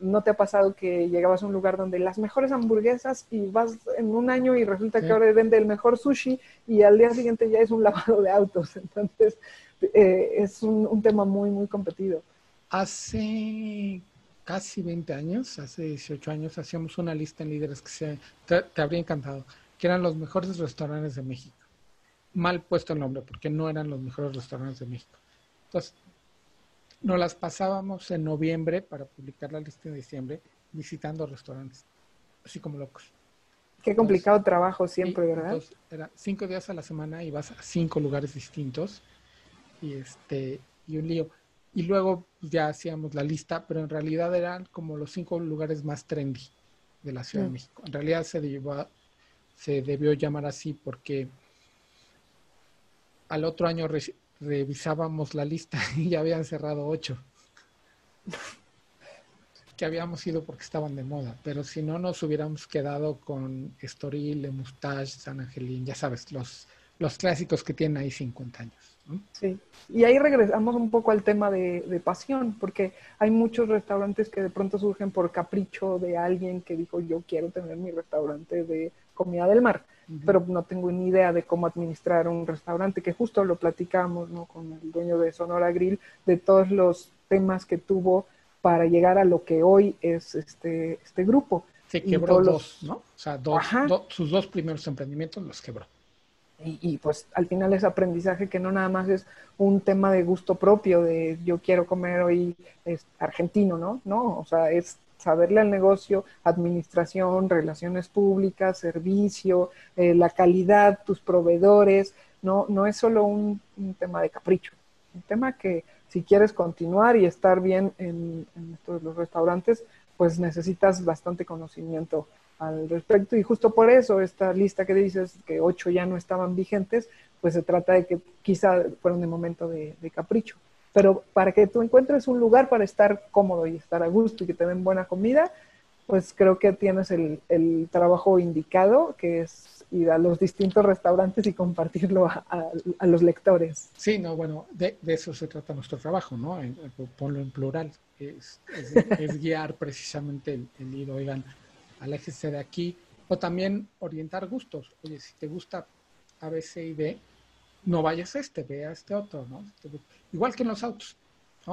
no te ha pasado que llegabas a un lugar donde las mejores hamburguesas y vas en un año y resulta que ahora vende el mejor sushi y al día siguiente ya es un lavado de autos. Entonces eh, es un, tema muy, muy competido. Hace casi 20 años, hace 18 años, hacíamos una lista en líderes que se, te, habría encantado, que eran los mejores restaurantes de México. Mal puesto el nombre, porque no eran los mejores restaurantes de México. Entonces, nos las pasábamos en noviembre para publicar la lista en diciembre, visitando restaurantes, así como locos. Qué complicado trabajo siempre, ¿verdad? Entonces, era cinco días a la semana, ibas a cinco lugares distintos y este y un lío. Y luego ya hacíamos la lista, pero en realidad eran como los cinco lugares más trendy de la Ciudad de mm. México. En realidad se debió, se debió llamar así porque al otro año revisábamos la lista y ya habían cerrado ocho. que habíamos ido porque estaban de moda, pero si no nos hubiéramos quedado con Estoril, Le Moustache, San Angelín, ya sabes, los, los clásicos que tienen ahí 50 años. Sí, y ahí regresamos un poco al tema de, pasión, porque hay muchos restaurantes que de pronto surgen por capricho de alguien que dijo yo quiero tener mi restaurante de comida del mar, pero no tengo ni idea de cómo administrar un restaurante, que justo lo platicamos ¿no? con el dueño de Sonora Grill, de todos los temas que tuvo para llegar a lo que hoy es este, este grupo. Se quebró dos, ¿no? O sea, sus dos primeros emprendimientos los quebró y, pues al final es aprendizaje que no nada más es un tema de gusto propio, de yo quiero comer hoy es argentino, ¿no? No, o sea, es saberle al negocio, administración, relaciones públicas, servicio, eh, la calidad, tus proveedores, no, no es solo un, tema de capricho, un tema que si quieres continuar y estar bien en, en estos, los restaurantes, pues necesitas bastante conocimiento al respecto y justo por eso esta lista que dices que ocho ya no estaban vigentes, pues se trata de que quizá fueron de momento de, capricho. Pero para que tú encuentres un lugar para estar cómodo y estar a gusto y que te den buena comida, pues creo que tienes el, trabajo indicado, que es ir a los distintos restaurantes y compartirlo a, los lectores. Sí, no, bueno, de, eso se trata nuestro trabajo, ¿no? ponlo en plural, es, guiar precisamente el, el ir, oigan, aléjese de aquí, o también orientar gustos. Oye, si te gusta A, B, C y D, no vayas a este, ve a este otro, ¿no? Igual que en los autos.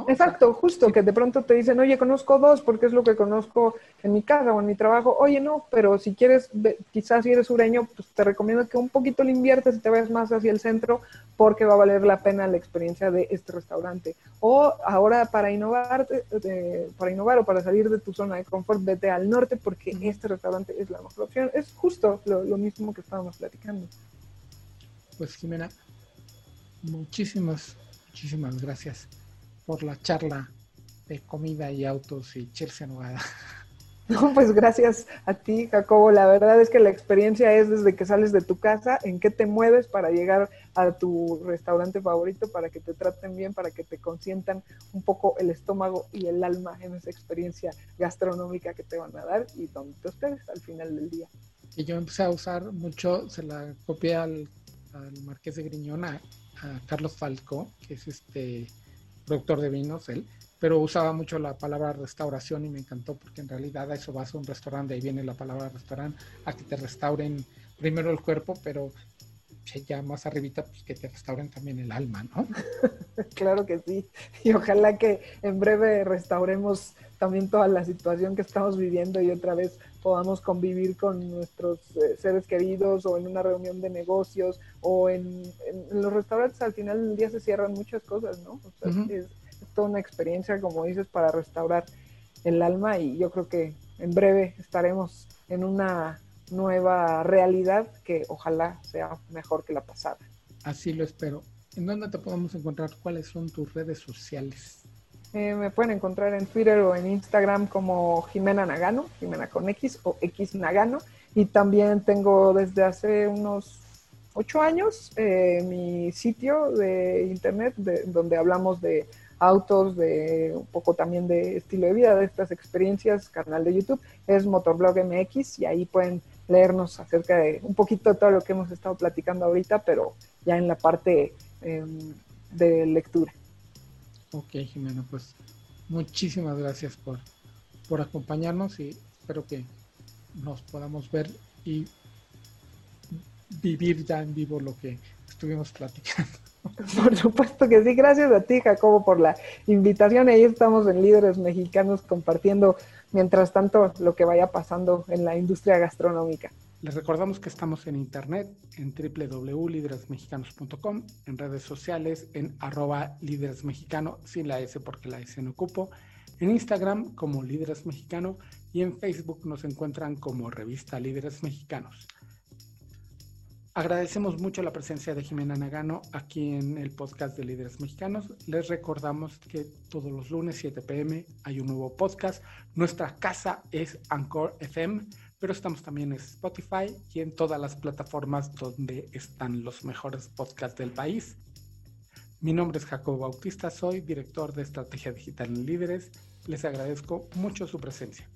Exacto, justo, que de pronto te dicen, oye, conozco dos porque es lo que conozco en mi casa o en mi trabajo. Oye, no, pero si quieres, quizás si eres sureño, pues te recomiendo que un poquito le inviertes y te vayas más hacia el centro porque va a valer la pena la experiencia de este restaurante. O ahora para innovar, para innovar o para salir de tu zona de confort, vete al norte porque este restaurante es la mejor opción. Es justo lo, lo mismo que estábamos platicando. Pues Jimena, muchísimas, muchísimas gracias por la charla de comida y autos y Chelsea Nogada. No, pues gracias a ti, Jacobo. La verdad es que la experiencia es desde que sales de tu casa, en qué te mueves para llegar a tu restaurante favorito, para que te traten bien, para que te consientan un poco el estómago y el alma en esa experiencia gastronómica que te van a dar y donde te ustedes al final del día. Y yo empecé a usar mucho, se la copié al, Marqués de Griñón, a Carlos Falco, que es este productor de vinos, él, pero usaba mucho la palabra restauración y me encantó porque en realidad a eso vas a un restaurante, ahí viene la palabra restaurante, a que te restauren primero el cuerpo, pero ya más arribita, pues que te restauren también el alma, ¿no? claro que sí. Y ojalá que en breve restauremos también toda la situación que estamos viviendo y otra vez podamos convivir con nuestros eh, seres queridos o en una reunión de negocios o en, los restaurantes al final del día se cierran muchas cosas, ¿no? es, toda una experiencia, como dices, para restaurar el alma y yo creo que en breve estaremos en una nueva realidad que ojalá sea mejor que la pasada. Así lo espero. ¿En dónde te podemos encontrar? ¿Cuáles son tus redes sociales? Eh, me pueden encontrar en Twitter o en Instagram como Jimena Nagano, Jimena con X o X Nagano. Y también tengo desde hace unos ocho años eh, mi sitio de internet donde hablamos de autos, de un poco también de estilo de vida, de estas experiencias, canal de YouTube, es Motorblog MX y ahí pueden leernos acerca de un poquito de todo lo que hemos estado platicando ahorita, pero ya en la parte em, de lectura. Ok, Jimena, pues muchísimas gracias por, por acompañarnos y espero que nos podamos ver y vivir ya en vivo lo que estuvimos platicando. Por supuesto que sí, gracias a ti Jacobo por la invitación. Ahí estamos en Líderes Mexicanos compartiendo mientras tanto lo que vaya pasando en la industria gastronómica. Les recordamos que estamos en internet en www.lideresmexicanos.com, en redes sociales en arroba sin la S porque la S no ocupo, en Instagram como Líderes Mexicano y en Facebook nos encuentran como Revista Líderes Mexicanos. Agradecemos mucho la presencia de Jimena Nagano aquí en el podcast de Líderes Mexicanos. Les recordamos que todos los lunes 7 pm hay un nuevo podcast. Nuestra casa es Anchor FM, pero estamos también en Spotify y en todas las plataformas donde están los mejores podcasts del país. Mi nombre es Jacobo Bautista, soy director de Estrategia Digital en Líderes. Les agradezco mucho su presencia.